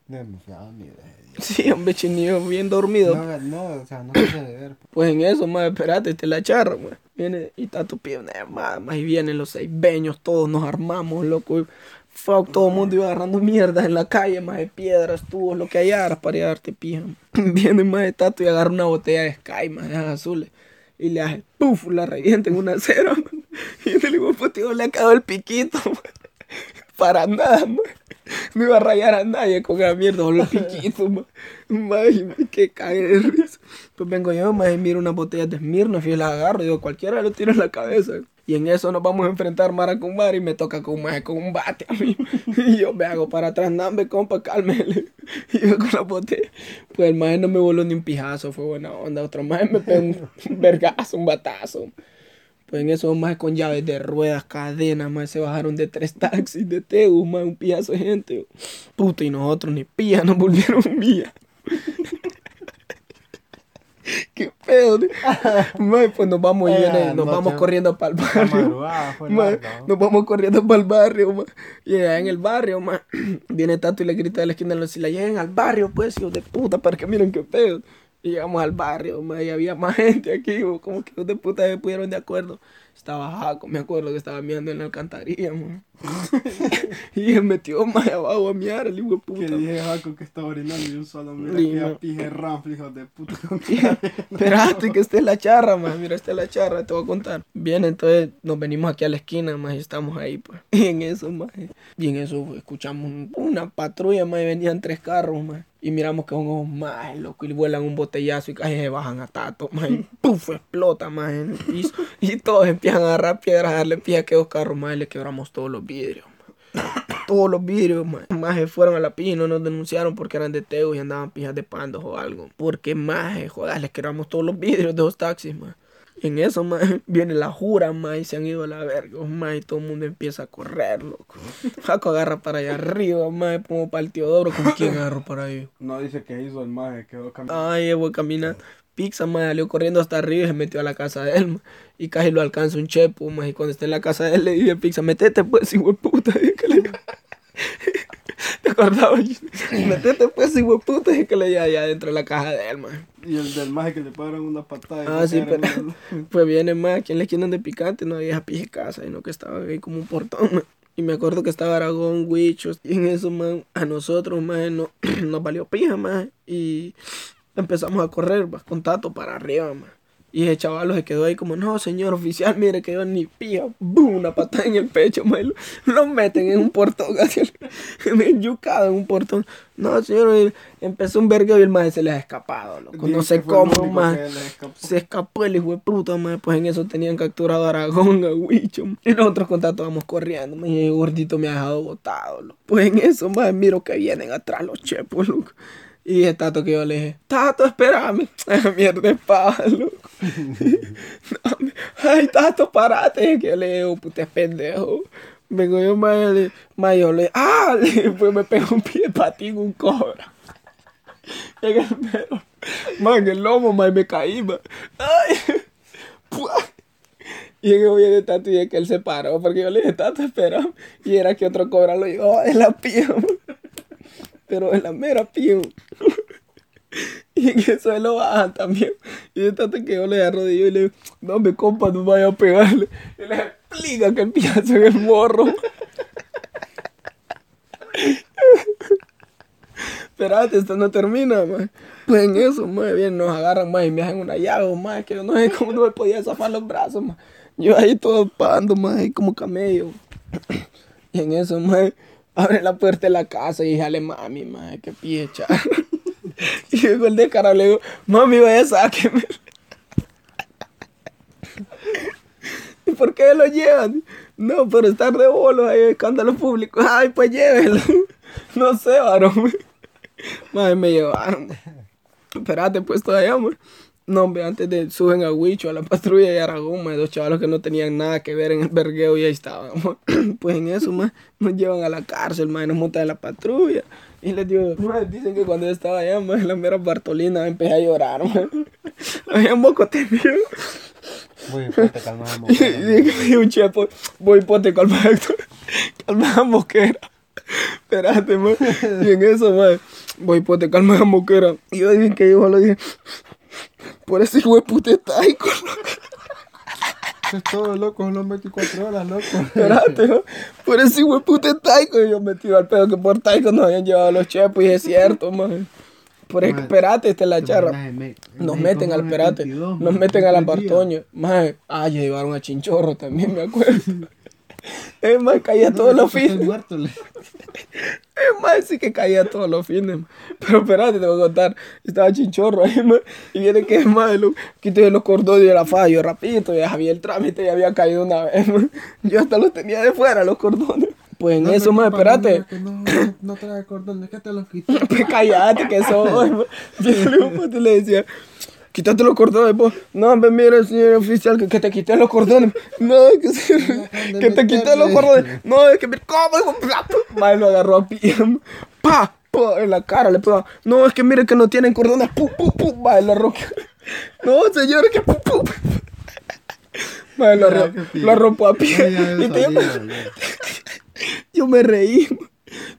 Demasiado idea. Sí, hombre, chinillo, bien dormido. No, no, o sea, no se de ver. Pues en eso, más espérate, te la charra, ma. Viene y está tu pie una llamada, más y vienen los seis beños, todos nos armamos, loco. y Fuck, todo el mundo iba agarrando mierda en la calle, más de piedras, tubos, lo que hallaras para darte pija. Viene más de tato y agarra una botella de Sky, más de azules. Y le hace, puf, la revienta en una cera, ma. Y el hijo le ha quedado el piquito, ma. Para nada, ma. No iba a rayar a nadie con la mierda, con los piquitos, ma. Ma, y me que cague de risa. Pues vengo yo, ma, y miro una botella de Smirnoff y la agarro. Digo, cualquiera lo tiro en la cabeza. Y en eso nos vamos a enfrentar Mara con Mara y me toca con maje con un bate a mí. Y yo me hago para atrás, nambe, compa, cálmele. Y yo con la botella. Pues el maje no me voló ni un pijazo, fue buena onda. Otro maje me pegó un vergazo, un batazo. Pues en eso más con llaves de ruedas, cadenas, más se bajaron de tres taxis de Tegu, más un pillazo de gente. Puta, y nosotros ni pilla, nos volvieron mía. Qué pedo. Mae, pues nos vamos Eh, nos no, vamos corriendo para el barrio. Mae, nos vamos corriendo para el barrio, ma. Y allá en el barrio, ma, viene Tato y le grita de la esquina de la lleguen al barrio, pues, hijos de puta, para que miren qué pedo. Y llegamos al barrio, ma, y había más gente aquí, bo, como que hijos de puta se pudieron de acuerdo. Estaba Jaco, me acuerdo que estaba mirando en la alcantarilla, ma. y él metió más abajo a miar, el hijo de puta. Que dije Jaco que estaba orinando y un solo mira Sí, que pije rafle, hijo de puta. Espérate que esté la charra, más. Mira, esta es la charra, te voy a contar. Bien, entonces nos venimos aquí a la esquina, más, y estamos ahí, pues. Y en eso, más. Y en eso escuchamos un- una patrulla, más, y venían tres carros, más. Y miramos que son ojos más, loco, y vuelan un botellazo y se bajan a tato, más. Puf, explota, más, en el piso. Y todos empiezan a agarrar piedras, a darle pie a aquellos carros, más, y le quebramos todos los vidrios. Todos los vidrios, más, más fueron a la pija y no nos denunciaron porque eran de Teo y andaban pijas de pandos o algo. Porque más, joder, les quebramos todos los vidrios de los taxis, más. En eso, más, viene la jura, más, y se han ido a la verga, más, y todo el mundo empieza a correr, loco. Jaco agarra para allá arriba, más, como para el Teodoro, ¿con quién agarro para ahí? No dice que hizo el maje, quedó caminando. Ay, voy caminando. Pizza, más, salió corriendo hasta arriba y se metió a la casa de él. Y casi lo alcanza un chepo, más. Y cuando está en la casa de él, le dije, Pizza, metete, pues, hijo de puta. Que le- ¿Te acordabas? Metete pues, de puta, y que le lleva allá dentro de la caja de él, man. Y el del maje que le pagaron una patada. y Ah, sí, pero pues viene más, aquí en la esquina de picante no había pie de casa, sino que estaba ahí como un portón, man. Y me acuerdo que estaba Aragón, Huichos, y en eso, man, a nosotros, man, no, nos valió pija, man. Y empezamos a correr, va, con Tato para arriba, man. Y el chaval se quedó ahí como, no, señor oficial, mire que yo ni pija, ¡bum! una patada en el pecho, man. Lo, meten en un portón, así, yucado en un portón. No, señor, empezó un vergueo y el man se les ha escapado, loco. No sé cómo, escapó. Se escapó el hijo de puta, man. Pues en eso tenían capturado a Aragón, a Huicho. man. Y nosotros con Tato vamos corriendo, man. Y el gordito me ha dejado botado, loco. Pues en eso, man, miro que vienen atrás los chepos, loco. Y el Tato que yo le dije, Tato, espérame. Mierda de Ay, Tato, parate. Que yo le digo, puta, es pendejo. Vengo yo, le- man, yo le ah, pues me pegó un pie de patín, un cobra. En el pelo. Man, el lomo, man, me caí, man. Ay. Pua. Y el viene Tato y es que él se paró porque yo le dije, Tato, espera. Y era que otro cobra lo llevaba en la man. Pero en la mera man. Y en eso él lo bajan también. Y de tanto que yo le arrodillo y le digo, no me compa, no vaya a pegarle. Y le explica que piazo en el morro. Espérate, esto no termina, man. Pues en eso, más bien nos agarran más y me hacen una llave, más que yo no sé cómo no me podía zafar los brazos, más. Yo ahí todo pagando, más ahí como camello. Y en eso, más, abre la puerta de la casa y jale mami, más, que piecha. Y llegó el descarado, le digo, mami, vaya, sáqueme. ¿Y por qué lo llevan? No, por estar de bolos ahí, escándalo público. Ay, pues llévelo. No sé, varón. Madre, me llevaron. Espérate, pues todavía, man. No, hombre, antes de suben a Huicho, a la patrulla de Aragón, dos chavalos que no tenían nada que ver en el vergueo y ahí estaban. Pues en eso, man, nos llevan a la cárcel, man, y nos montan en la patrulla. Y les digo, man, dicen que cuando yo estaba allá, man, en la mera Bartolina, empecé a llorar, man. Había un poco. Voy, pues, te calmamos. Y un chepo, voy calma Héctor, calma moquera. Espérate, man. Y en eso, man, voy pote, calma moquera. Y yo dije que yo le dije, por ese hijo de puta Es todo loco, las 24 horas, loco. Espérate, ¿no? por ese hijo de puta taico. Y yo metido al pedo que por taico nos habían llevado los chepos. Y es cierto, man. Por eso, Man, espérate, esta es la charra. Me- en Nos meten al perate, 22, nos meten a la por tres días. Bartoño. Más, ah, llevaron a Chinchorro también, me acuerdo. Es más, caía todos los fines. Es más, sí que caía todos los fines. Pero espérate, te voy a contar. Estaba Chinchorro ahí, man, y viene que es más, lo, quité los cordones de la fallo rapidito, ya había el trámite y había caído una vez. man. Yo hasta los tenía de fuera, los cordones. Pues en No, eso, más, espérate. no, que No, no, no trae cordones, que te los quité. Pues cállate que man. Yo le, pues, le decía, quítate los cordones, pues. No, hombre, mira, señor oficial, que, que te quité los cordones. No, que, se- que te quité los cordones. No, es que me ¿cómo? hijo? Madre lo agarró a pie. Pa, pa, en la cara le pegó. No, es que mire que no tienen cordones. Pu, pu, pu. Madre lo arrojó. No, señor, que pu, pu. Madre lo, arro- lo arropó a pie. Ya, ya, Y te- sabía, ya. yo me reí.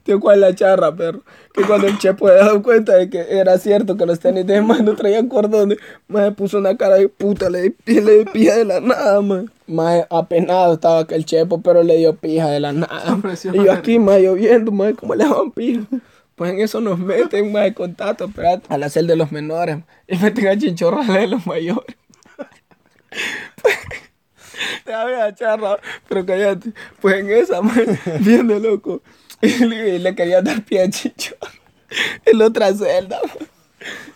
Tío, ¿cuál es la charra, perro? Que cuando el chepo se dado cuenta de que era cierto que los tenis de man no traían cordones, más puso una cara de puta, le di le di pija de la nada, man. Más apenado estaba que el chepo, pero le dio pija de la nada. Y yo aquí, más lloviendo, más, ¿cómo le daban pija? Pues en eso nos meten, más de contacto, espérate, a la celda de los menores, y meten a chinchorra de los mayores. Te voy a charra, pero cállate. Pues en esa, man, bien de loco. Le, le quería dar pie a Chicho. En la otra celda.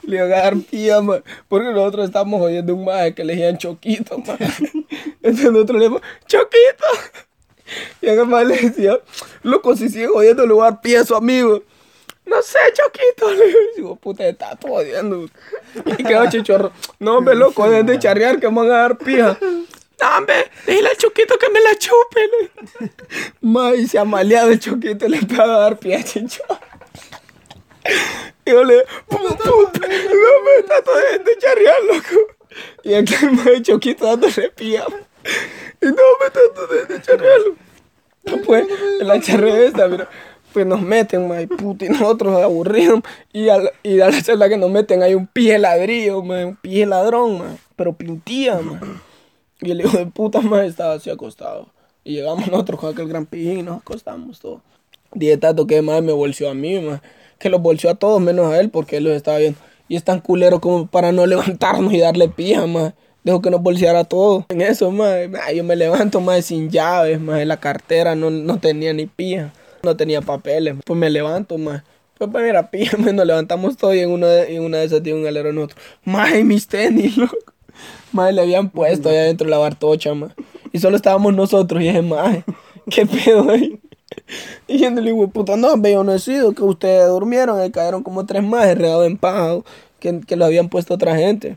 Le iba a dar pie, man. Porque nosotros estábamos oyendo un maje que le decían Choquito, man. Entonces nosotros le decíamos, ¡Choquito! Y el man le decía, loco, si sigue voy a dar pie a su amigo. No sé, Choquito. Le digo, puta, está todo jodiendo. Y quedó chichorro. No, hombre, loco, de charrear que me van a dar pija. No, hombre, dile al Choquito que me la chupe. le. Ma, y se ha maleado el Choquito y le pega a dar pie a Chichorro. Y yo le pu, pu, pu, no me está todo de charrear, loco. Y aquí el ma de Choquito dándole pía. Y no me está todo de charrear. Pues, en la charrea esta, mira. Pues nos meten, ma, y puta, y nosotros aburridos. Y a, la- y a la celda que nos meten hay un pie ladrillo, ma, un pie ladrón, ma, pero pintía, ma. Y el hijo de puta, ma, estaba así acostado. Y llegamos nosotros con aquel gran pijín y nos acostamos todos. Dije tanto que más me bolseó a mí, ma, que los bolseó a todos menos a él porque él los estaba viendo. Y es tan culero como para no levantarnos y darle pija, ma. Dejo que nos bolseara a todos. En eso, ma, yo me levanto, ma, sin llaves, ma, la cartera no, no tenía ni pija, no tenía papeles. Pues me levanto, ma. Pues para mira, pija, nos levantamos todos y en una de, en una de esas tiene un galero nosotros. Ma, y mis tenis, loco. Ma, le habían puesto allá dentro de la bartocha, ma. Y solo estábamos nosotros y dije, ma, ¿qué pedo ahí? Y yo le digo, puta, no, yo no he sido, que ustedes durmieron, y cayeron como tres más regados en paja, que, que lo habían puesto otra gente.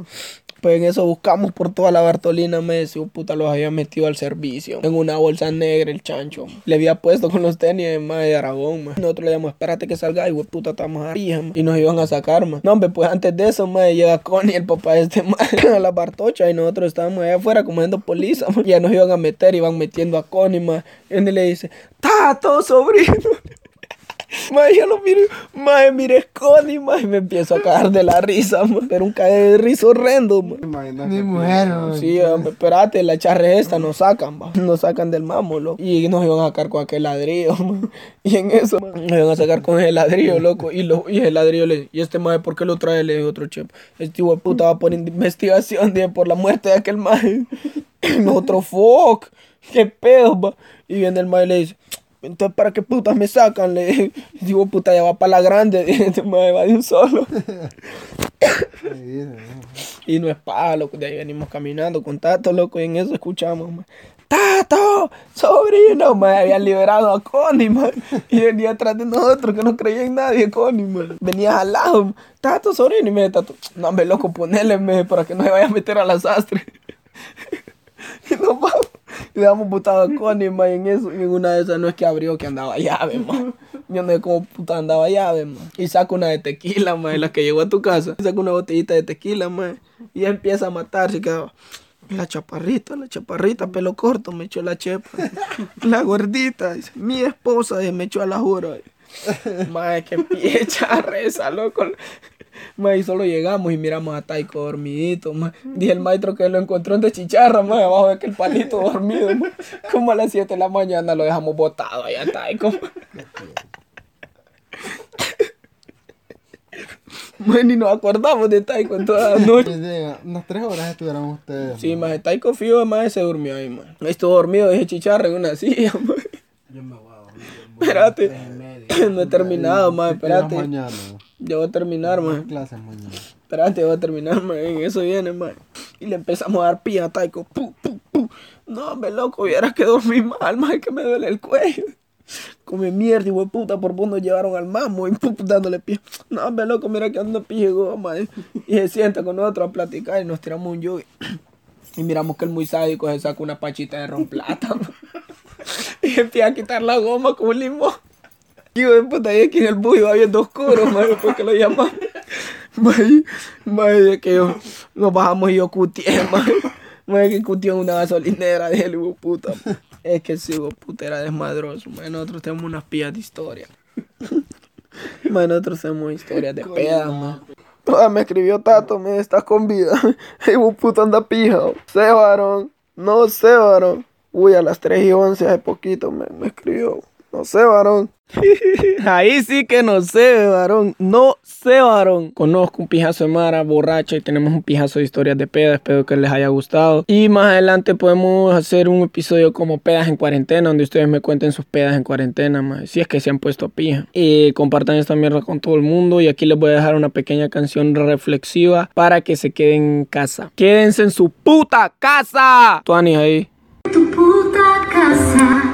Pues en eso buscamos por toda la Bartolina, me decía, puta, los había metido al servicio. En una bolsa negra el chancho. Le había puesto con los tenis más de Aragón, ma. Nosotros le llamamos, espérate que salga, y güey, puta, estamos a pija, ma. Y nos iban a sacar, ma. No, hombre, pues antes de eso, ma, llega Connie, el papá de este ma, a la Bartocha, y nosotros estábamos allá afuera comiendo poliza, ma. Y ya nos iban a meter, iban metiendo a Connie, ma. Y él le dice, Tato, sobrino. Mae, yo lo miro, mae, mire Connie, mae, me empiezo a cagar de la risa, mae, pero un cague de risa horrendo, mae. Mi mujer, Sí, hombre, espérate, la charre esta nos sacan, va. Nos sacan del mamo, loco. Y nos iban a sacar con aquel ladrillo, mae. Y en eso, mae, nos iban a sacar con el ladrillo, loco. Y, lo, y el ladrillo le y este mae, ¿por qué lo trae? Le dijo otro chef. Este hijo de puta va por investigación de, por la muerte de aquel mae. Y nosotros, fuck, qué pedo, va. Y viene el mae y le dice, entonces, ¿para qué putas me sacan? Le digo, puta, ya va para la grande. Este mae va de un solo. Y no es para, loco. De ahí venimos caminando con Tato, loco. Y en eso escuchamos. ¡Tato! ¡Sobrino! Me habían liberado a Connie, man. Y venía atrás de nosotros, que no creía en nadie, Connie, man. Venía al lado, ma. Tato, sobrino. Y me dice, Tato, no, hombre, loco, ponele, me, para que no se vaya a meter a la sastre. y nos vamos. Y damos putado a Connie, man. Y en eso, y en una de esas no es que abrió, que andaba llave, man. Yo no sé cómo puta andaba llave. Y saca una de tequila, man, la que llegó a tu casa. Saca una botellita de tequila, man. Y empieza a matarse, quedaba. La chaparrita, la chaparrita, pelo corto, me echó la chepa. La gordita, dice, mi esposa, dice, me echó a la jura. Mae, que pie reza, loco. Mae, y solo llegamos y miramos a Taiko dormidito, mae. Dije el maestro que lo encontró en de chicharra, mae, abajo de aquel palito dormido, mae. Como a las 7 de la mañana lo dejamos botado allá a Taiko. Mae, ni nos acordamos de Taiko en toda la noche. Unas tres horas estuvieron ustedes. Sí, más Taiko Fío, más se durmió ahí, man. Estuvo dormido, dije chicharra en una silla, man. Espérate, no he terminado, más, espérate. mañana. Ya voy a terminar, man. Clases mañana. Espérate, voy a terminar. En eso viene, man. Y le empezamos a dar pija a Taiko. Pu, pu, pu. No, me loco, hubiera que dormir mal, man, que me duele el cuello. Come mierda, hijo de puta, por vos nos llevaron al mamo y pu, pu, dándole pija. No, me loco, mira que ando pija, man. Y se sienta con nosotros a platicar y nos tiramos un yogi. Y miramos que el muy sádico se saca una pachita de ron plata. Y empieza a quitar la goma con un limón. Hijo de puta, y aquí en el bus iba viendo oscuro, man, después que lo llamamos. Man, man, de que yo, nos bajamos y yo cutié, man. Man, que cutió en una gasolinera de él, hijo puta. man. Es que ese hijo puta era desmadroso, man. Nosotros tenemos unas pillas de historia. Man, nosotros tenemos historias de pedas, man. Toda me escribió Tato, me estás con vida. Hijo puta anda pija. Sé, varón. No sé, varón. Uy, a las 3 y 11 hace poquito me, me escribió. No sé, varón. Ahí sí que no sé, varón. No sé, varón. Conozco un pijazo de Mara borracha y tenemos un pijazo de historias de pedas. Espero que les haya gustado. Y más adelante podemos hacer un episodio como pedas en cuarentena, donde ustedes me cuenten sus pedas en cuarentena, más. Si es que se han puesto pija. Y compartan esta mierda con todo el mundo. Y aquí les voy a dejar una pequeña canción reflexiva para que se queden en casa. Quédense en su puta casa. Tuanis ahí. Tu puta casa.